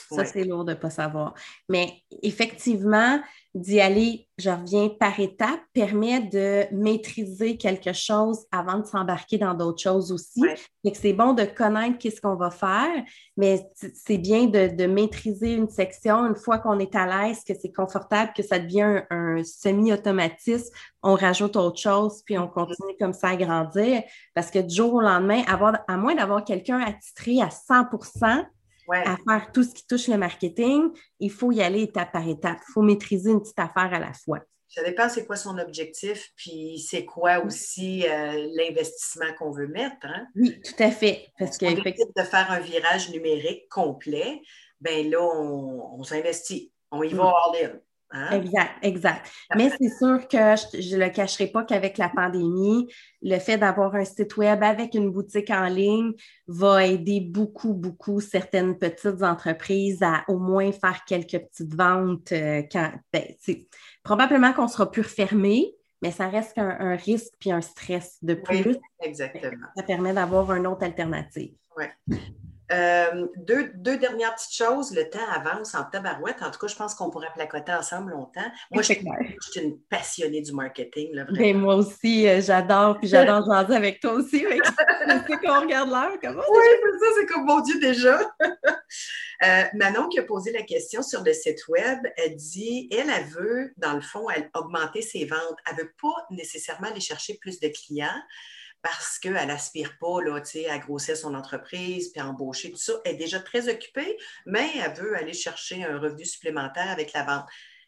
Ça, c'est lourd de ne pas savoir. Mais effectivement, d'y aller, je reviens par étapes, permet de maîtriser quelque chose avant de s'embarquer dans d'autres choses aussi. c'est bon de connaître qu'est-ce qu'on va faire, mais c'est bien de, maîtriser une section une fois qu'on est à l'aise, que c'est confortable, que ça devient un, semi-automatisme, on rajoute autre chose, puis on continue comme ça à grandir. Parce que du jour au lendemain, avoir, à moins d'avoir quelqu'un attitré à 100 à faire tout ce qui touche le marketing, il faut y aller étape par étape. Il faut maîtriser une petite affaire à la fois. Ça dépend c'est quoi son objectif, puis c'est quoi aussi euh, l'investissement qu'on veut mettre. Hein? Oui, tout à fait. Parce que de faire un virage numérique complet, ben là, on, s'investit. On y va all in. Hein? Exact, exact. Mais c'est sûr que je ne le cacherai pas qu'avec la pandémie, le fait d'avoir un site web avec une boutique en ligne va aider beaucoup, beaucoup certaines petites entreprises à au moins faire quelques petites ventes. Euh, quand, ben, probablement qu'on sera plus fermé, mais ça reste un, risque puis un stress de plus. exactement. Ça permet d'avoir une autre alternative. Oui. Euh, deux, dernières petites choses. Le temps avance en tabarouette. En tout cas, je pense qu'on pourrait placoter ensemble longtemps. Moi, je, suis une passionnée du marketing. Là, ben, moi aussi, euh, j'adore. Puis j'adore [LAUGHS] jaser avec toi aussi. c'est qu'on regarde l'heure. Oui, c'est ça. C'est comme, mon Dieu, déjà. [LAUGHS] Euh, Manon qui a posé la question sur le site web, elle dit, elle, elle veut, dans le fond, elle, augmenter ses ventes. Elle ne veut pas nécessairement aller chercher plus de clients parce qu'elle n'aspire pas là, à grossir son entreprise, puis à embaucher, tout ça. Elle est déjà très occupée, mais elle veut aller chercher un revenu supplémentaire avec la vente.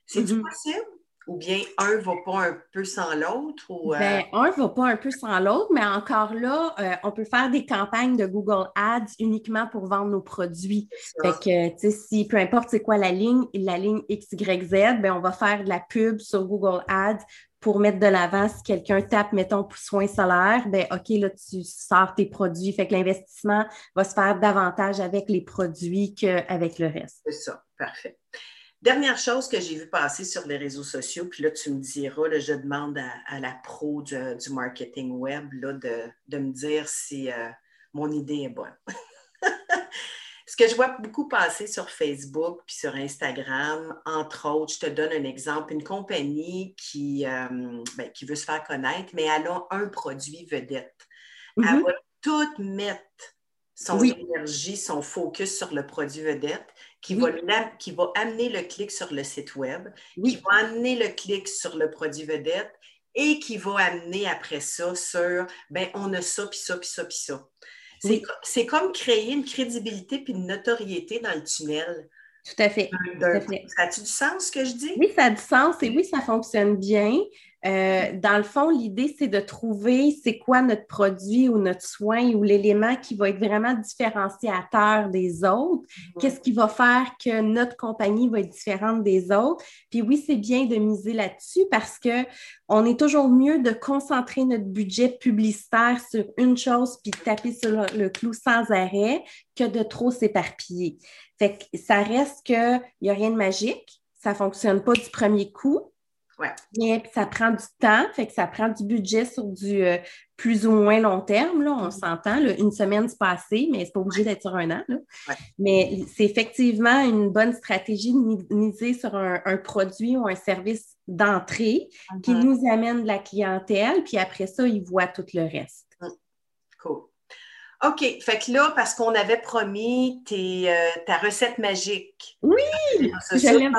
C'est-tu mm-hmm. possible? Ou bien un ne va pas un peu sans l'autre? Euh? Ben, un ne va pas un peu sans l'autre, mais encore là, euh, on peut faire des campagnes de Google Ads uniquement pour vendre nos produits. Fait que, tu sais, si peu importe c'est quoi la ligne, la ligne XYZ, ben, on va faire de la pub sur Google Ads pour mettre de l'avant, si quelqu'un tape, mettons, pour soins solaires, ben OK, là, tu sors tes produits. Fait que l'investissement va se faire davantage avec les produits qu'avec le reste. C'est ça, parfait. Dernière chose que j'ai vu passer sur les réseaux sociaux, puis là, tu me diras, là, je demande à, la pro du, marketing web là, de, me dire si euh, mon idée est bonne. [LAUGHS] Ce que je vois beaucoup passer sur Facebook puis sur Instagram, entre autres, je te donne un exemple, une compagnie qui, euh, ben, qui veut se faire connaître, mais elle a un produit vedette. Elle mm-hmm. va tout mettre son énergie, son focus sur le produit vedette, qui, va, qui va amener le clic sur le site web, qui va amener le clic sur le produit vedette et qui va amener après ça sur, ben on a ça, puis ça, puis ça, puis ça. C'est comme créer une crédibilité puis une notoriété dans le tunnel. Tout à fait. Ça a-tu du sens ce que je dis? Oui, ça a du sens et oui, ça fonctionne bien. Euh, dans le fond, l'idée, c'est de trouver c'est quoi notre produit ou notre soin ou l'élément qui va être vraiment différenciateur des autres. Qu'est-ce qui va faire que notre compagnie va être différente des autres? Puis oui, c'est bien de miser là-dessus parce que on est toujours mieux de concentrer notre budget publicitaire sur une chose puis taper sur le, clou sans arrêt que de trop s'éparpiller. Fait que ça reste qu'il n'y a rien de magique, ça ne fonctionne pas du premier coup. Ouais. Bien, puis ça prend du temps, fait que ça prend du budget sur du euh, plus ou moins long terme. Là, on mm-hmm. s'entend, une semaine c'est passé, mais c'est pas obligé d'être sur un an. Mais c'est effectivement une bonne stratégie de miser sur un, produit ou un service d'entrée qui mm-hmm. nous amène de la clientèle, puis après ça, ils voient tout le reste. OK. Fait que là, parce qu'on avait promis tes, euh, ta recette magique. Oui! Je.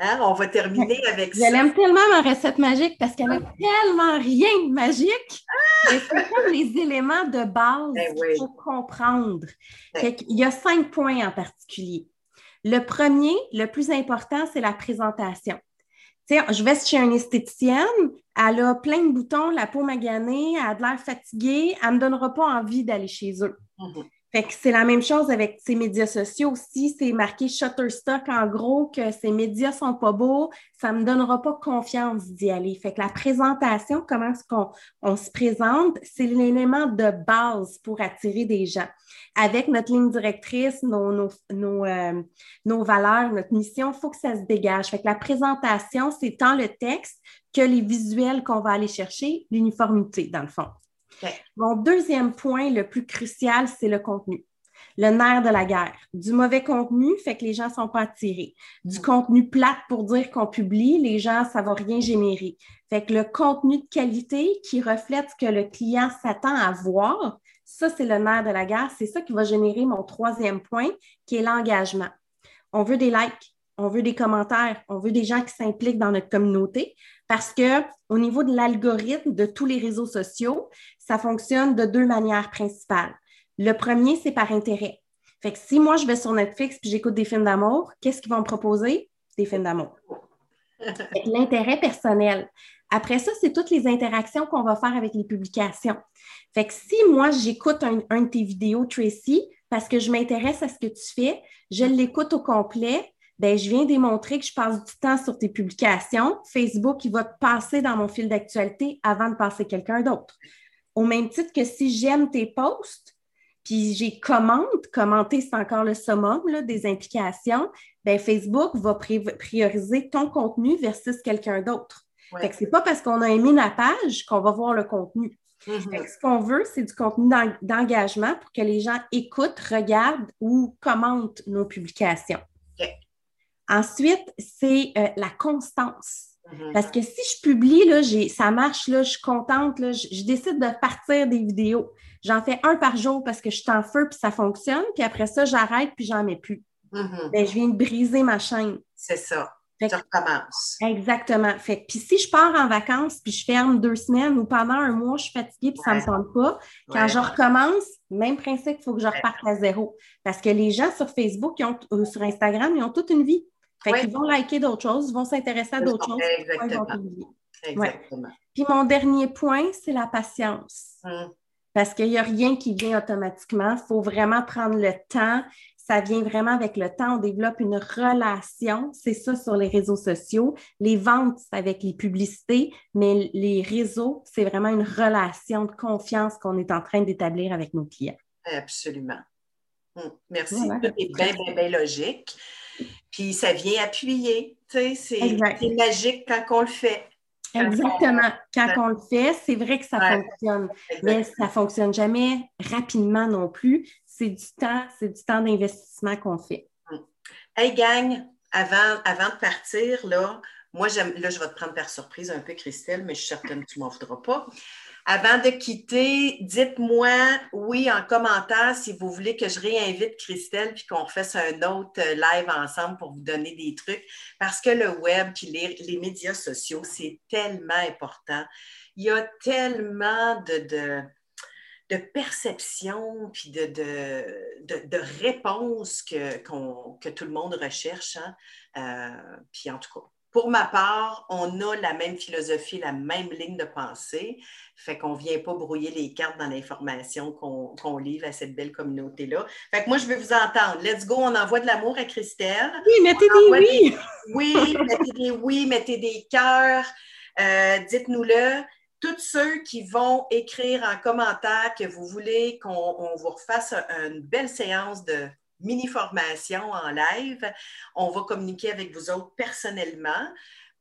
Hein, on va terminer avec ça. Je l'aime tellement, ma recette magique, parce qu'elle n'a tellement rien de magique. Ah! C'est comme les éléments de base ben pour comprendre. Fait Il y a cinq points en particulier. Le premier, le plus important, c'est la présentation je vais chez une esthéticienne, elle a plein de boutons, la peau maganée, elle a de l'air fatiguée, elle ne me donnera pas envie d'aller chez eux. Mhm. C'est la même chose avec ces médias sociaux aussi. C'est marqué Shutterstock en gros que ces médias sont pas beaux, ça me donnera pas confiance d'y aller. Fait que la présentation, comment est-ce qu'on on se présente, c'est l'élément de base pour attirer des gens. Avec notre ligne directrice, nos, nos, euh, nos valeurs, notre mission, il faut que ça se dégage. Fait que la présentation, c'est tant le texte que les visuels qu'on va aller chercher, l'uniformité dans le fond. Mon deuxième point, le plus crucial, c'est le contenu. Le nerf de la guerre. Du mauvais contenu fait que les gens ne sont pas attirés. Du contenu plate pour dire qu'on publie, les gens, ça ne va rien générer. Fait que le contenu de qualité qui reflète ce que le client s'attend à voir, ça, c'est le nerf de la guerre. C'est ça qui va générer mon troisième point, qui est l'engagement. On veut des likes, on veut des commentaires, on veut des gens qui s'impliquent dans notre communauté parce que au niveau de l'algorithme de tous les réseaux sociaux, ça fonctionne de deux manières principales. Le premier, c'est par intérêt. Fait que si moi je vais sur Netflix et j'écoute des films d'amour, qu'est-ce qu'ils vont me proposer? Des films d'amour. [LAUGHS] L'intérêt personnel. Après ça, c'est toutes les interactions qu'on va faire avec les publications. Fait que si moi j'écoute un, un de tes vidéos, Tracy, parce que je m'intéresse à ce que tu fais, je l'écoute au complet, ben, je viens démontrer que je passe du temps sur tes publications. Facebook, il va te passer dans mon fil d'actualité avant de passer quelqu'un d'autre. Au même titre que si j'aime tes posts, puis j'ai commente, commenter, c'est encore le summum des implications, ben Facebook va prioriser ton contenu versus quelqu'un d'autre. Ce n'est pas parce qu'on a aimé la page qu'on va voir le contenu. Mm-hmm. Ce qu'on veut, c'est du contenu d'engagement pour que les gens écoutent, regardent ou commentent nos publications. Ensuite, c'est euh, la constance. Mm-hmm. Parce que si je publie, là, ça marche, là, je suis contente, là, je, décide de partir des vidéos. J'en fais un par jour parce que je suis en feu puis ça fonctionne. Puis après ça, j'arrête puis j'en mets plus. Ben, je viens de briser ma chaîne. C'est ça. tu recommences. Exactement. Fait puis si je pars en vacances puis je ferme deux semaines ou pendant un mois, je suis fatiguée puis ça ne me semble pas, quand je recommence, même principe, il faut que je reparte à zéro. Parce que les gens sur Facebook, ont, ou sur Instagram, ils ont toute une vie. Fait qu'ils vont liker d'autres choses, ils vont s'intéresser à d'autres choses. Exactement. Exactement. Puis mon dernier point, c'est la patience. Hum. Parce qu'il n'y a rien qui vient automatiquement. Il faut vraiment prendre le temps. Ça vient vraiment avec le temps. On développe une relation. C'est ça sur les réseaux sociaux. Les ventes, c'est avec les publicités, mais les réseaux, c'est vraiment une relation de confiance qu'on est en train d'établir avec nos clients. Absolument. Hum. Merci. C'est bien, bien, bien logique. Puis ça vient appuyer. C'est magique quand on le fait. Exactement. Quand on le fait, c'est vrai que ça fonctionne. Mais ça ne fonctionne jamais rapidement non plus. C'est du temps, c'est du temps d'investissement qu'on fait. Mm. Hey gang, avant, avant de partir, là, moi, là, je vais te prendre par surprise un peu, Christelle, mais je suis certaine que tu ne m'en voudras pas. Avant de quitter, dites-moi oui en commentaire si vous voulez que je réinvite Christelle puis qu'on fasse un autre euh, live ensemble pour vous donner des trucs parce que le web puis les, médias sociaux, c'est tellement important. Il y a tellement de, de, de perceptions puis de, de, de, réponses que, que tout le monde recherche. Hein. Euh, puis en tout cas, pour ma part, on a la même philosophie, la même ligne de pensée. Fait qu'on ne vient pas brouiller les cartes dans l'information qu'on livre à cette belle communauté-là. Fait que moi, je veux vous entendre. Let's go, on envoie de l'amour à Christelle. Oui, mettez des oui. Oui, mettez des oui, mettez des cœurs. Euh, dites-nous-le. Tous ceux qui vont écrire en commentaire que vous voulez qu'on vous refasse une belle séance de mini-formation en live. On va communiquer avec vous autres personnellement.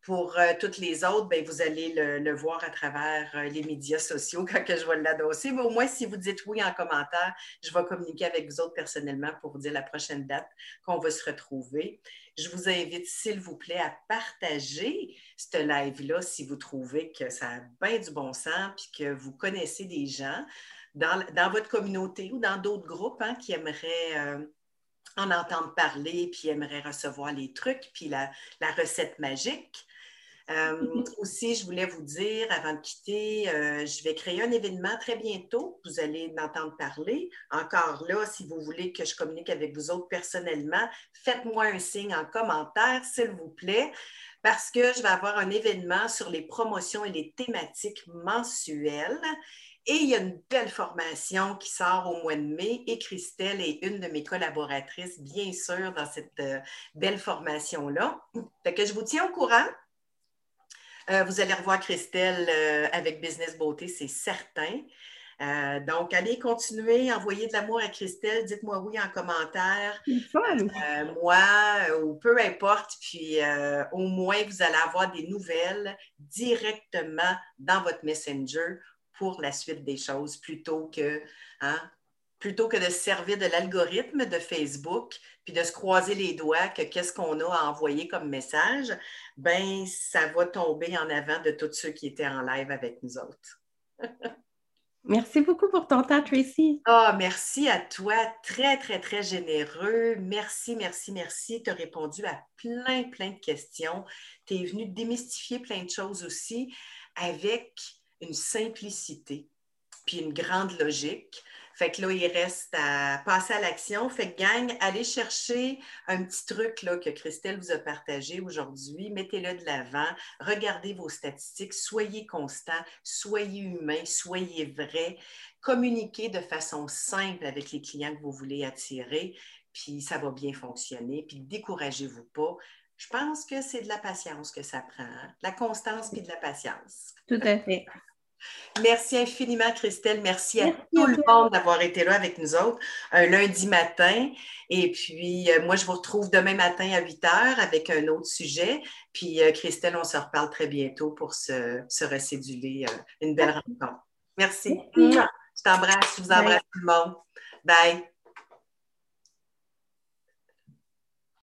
Pour euh, toutes les autres, ben, vous allez le, voir à travers euh, les médias sociaux [LAUGHS] quand je vais l'adosser. Mais au moins, si vous dites oui en commentaire, je vais communiquer avec vous autres personnellement pour vous dire la prochaine date qu'on va se retrouver. Je vous invite, s'il vous plaît, à partager ce live-là si vous trouvez que ça a bien du bon sens et que vous connaissez des gens dans, votre communauté ou dans d'autres groupes hein, qui aimeraient euh, en entendre parler, puis aimerait recevoir les trucs, puis la, recette magique. Euh, aussi, je voulais vous dire, avant de quitter, euh, je vais créer un événement très bientôt. Vous allez m'entendre parler. Encore là, si vous voulez que je communique avec vous autres personnellement, faites-moi un signe en commentaire, s'il vous plaît, parce que je vais avoir un événement sur les promotions et les thématiques mensuelles. Et il y a une belle formation qui sort au mois de mai et Christelle est une de mes collaboratrices, bien sûr, dans cette euh, belle formation-là. Fait que je vous tiens au courant. Euh, vous allez revoir Christelle euh, avec Business Beauté, c'est certain. donc, allez continuer, envoyer de l'amour à Christelle. Dites-moi oui en commentaire. moi, ou peu importe. Puis, au moins, vous allez avoir des nouvelles directement dans votre Messenger pour la suite des choses plutôt que, hein, plutôt que de se servir de l'algorithme de Facebook puis de se croiser les doigts que qu'est-ce qu'on a à envoyer comme message, ben ça va tomber en avant de tous ceux qui étaient en live avec nous autres. [LAUGHS] Merci beaucoup pour ton temps, Tracy. Ah, merci à toi. Très, très, très généreux. Merci, merci, merci. Tu as répondu à plein, plein de questions. Tu es venu démystifier plein de choses aussi avec une simplicité, puis une grande logique. Fait que là, il reste à passer à l'action. Fait que, gang, allez chercher un petit truc là, que Christelle vous a partagé aujourd'hui. Mettez-le de l'avant. Regardez vos statistiques. Soyez constant. Soyez humain. Soyez vrai. Communiquez de façon simple avec les clients que vous voulez attirer. Puis ça va bien fonctionner. Puis découragez-vous pas. Je pense que c'est de la patience que ça prend. Hein? La constance puis de la patience. Tout à fait. Merci infiniment, Christelle. Merci, à tout le monde d'avoir été là avec nous autres un lundi matin. Et puis, euh, moi, je vous retrouve demain matin à 8 heures avec un autre sujet. Puis, euh, Christelle, on se reparle très bientôt pour se, se recéduler euh, une belle rencontre. Merci. Je t'embrasse, je vous embrasse tout le monde. Bye.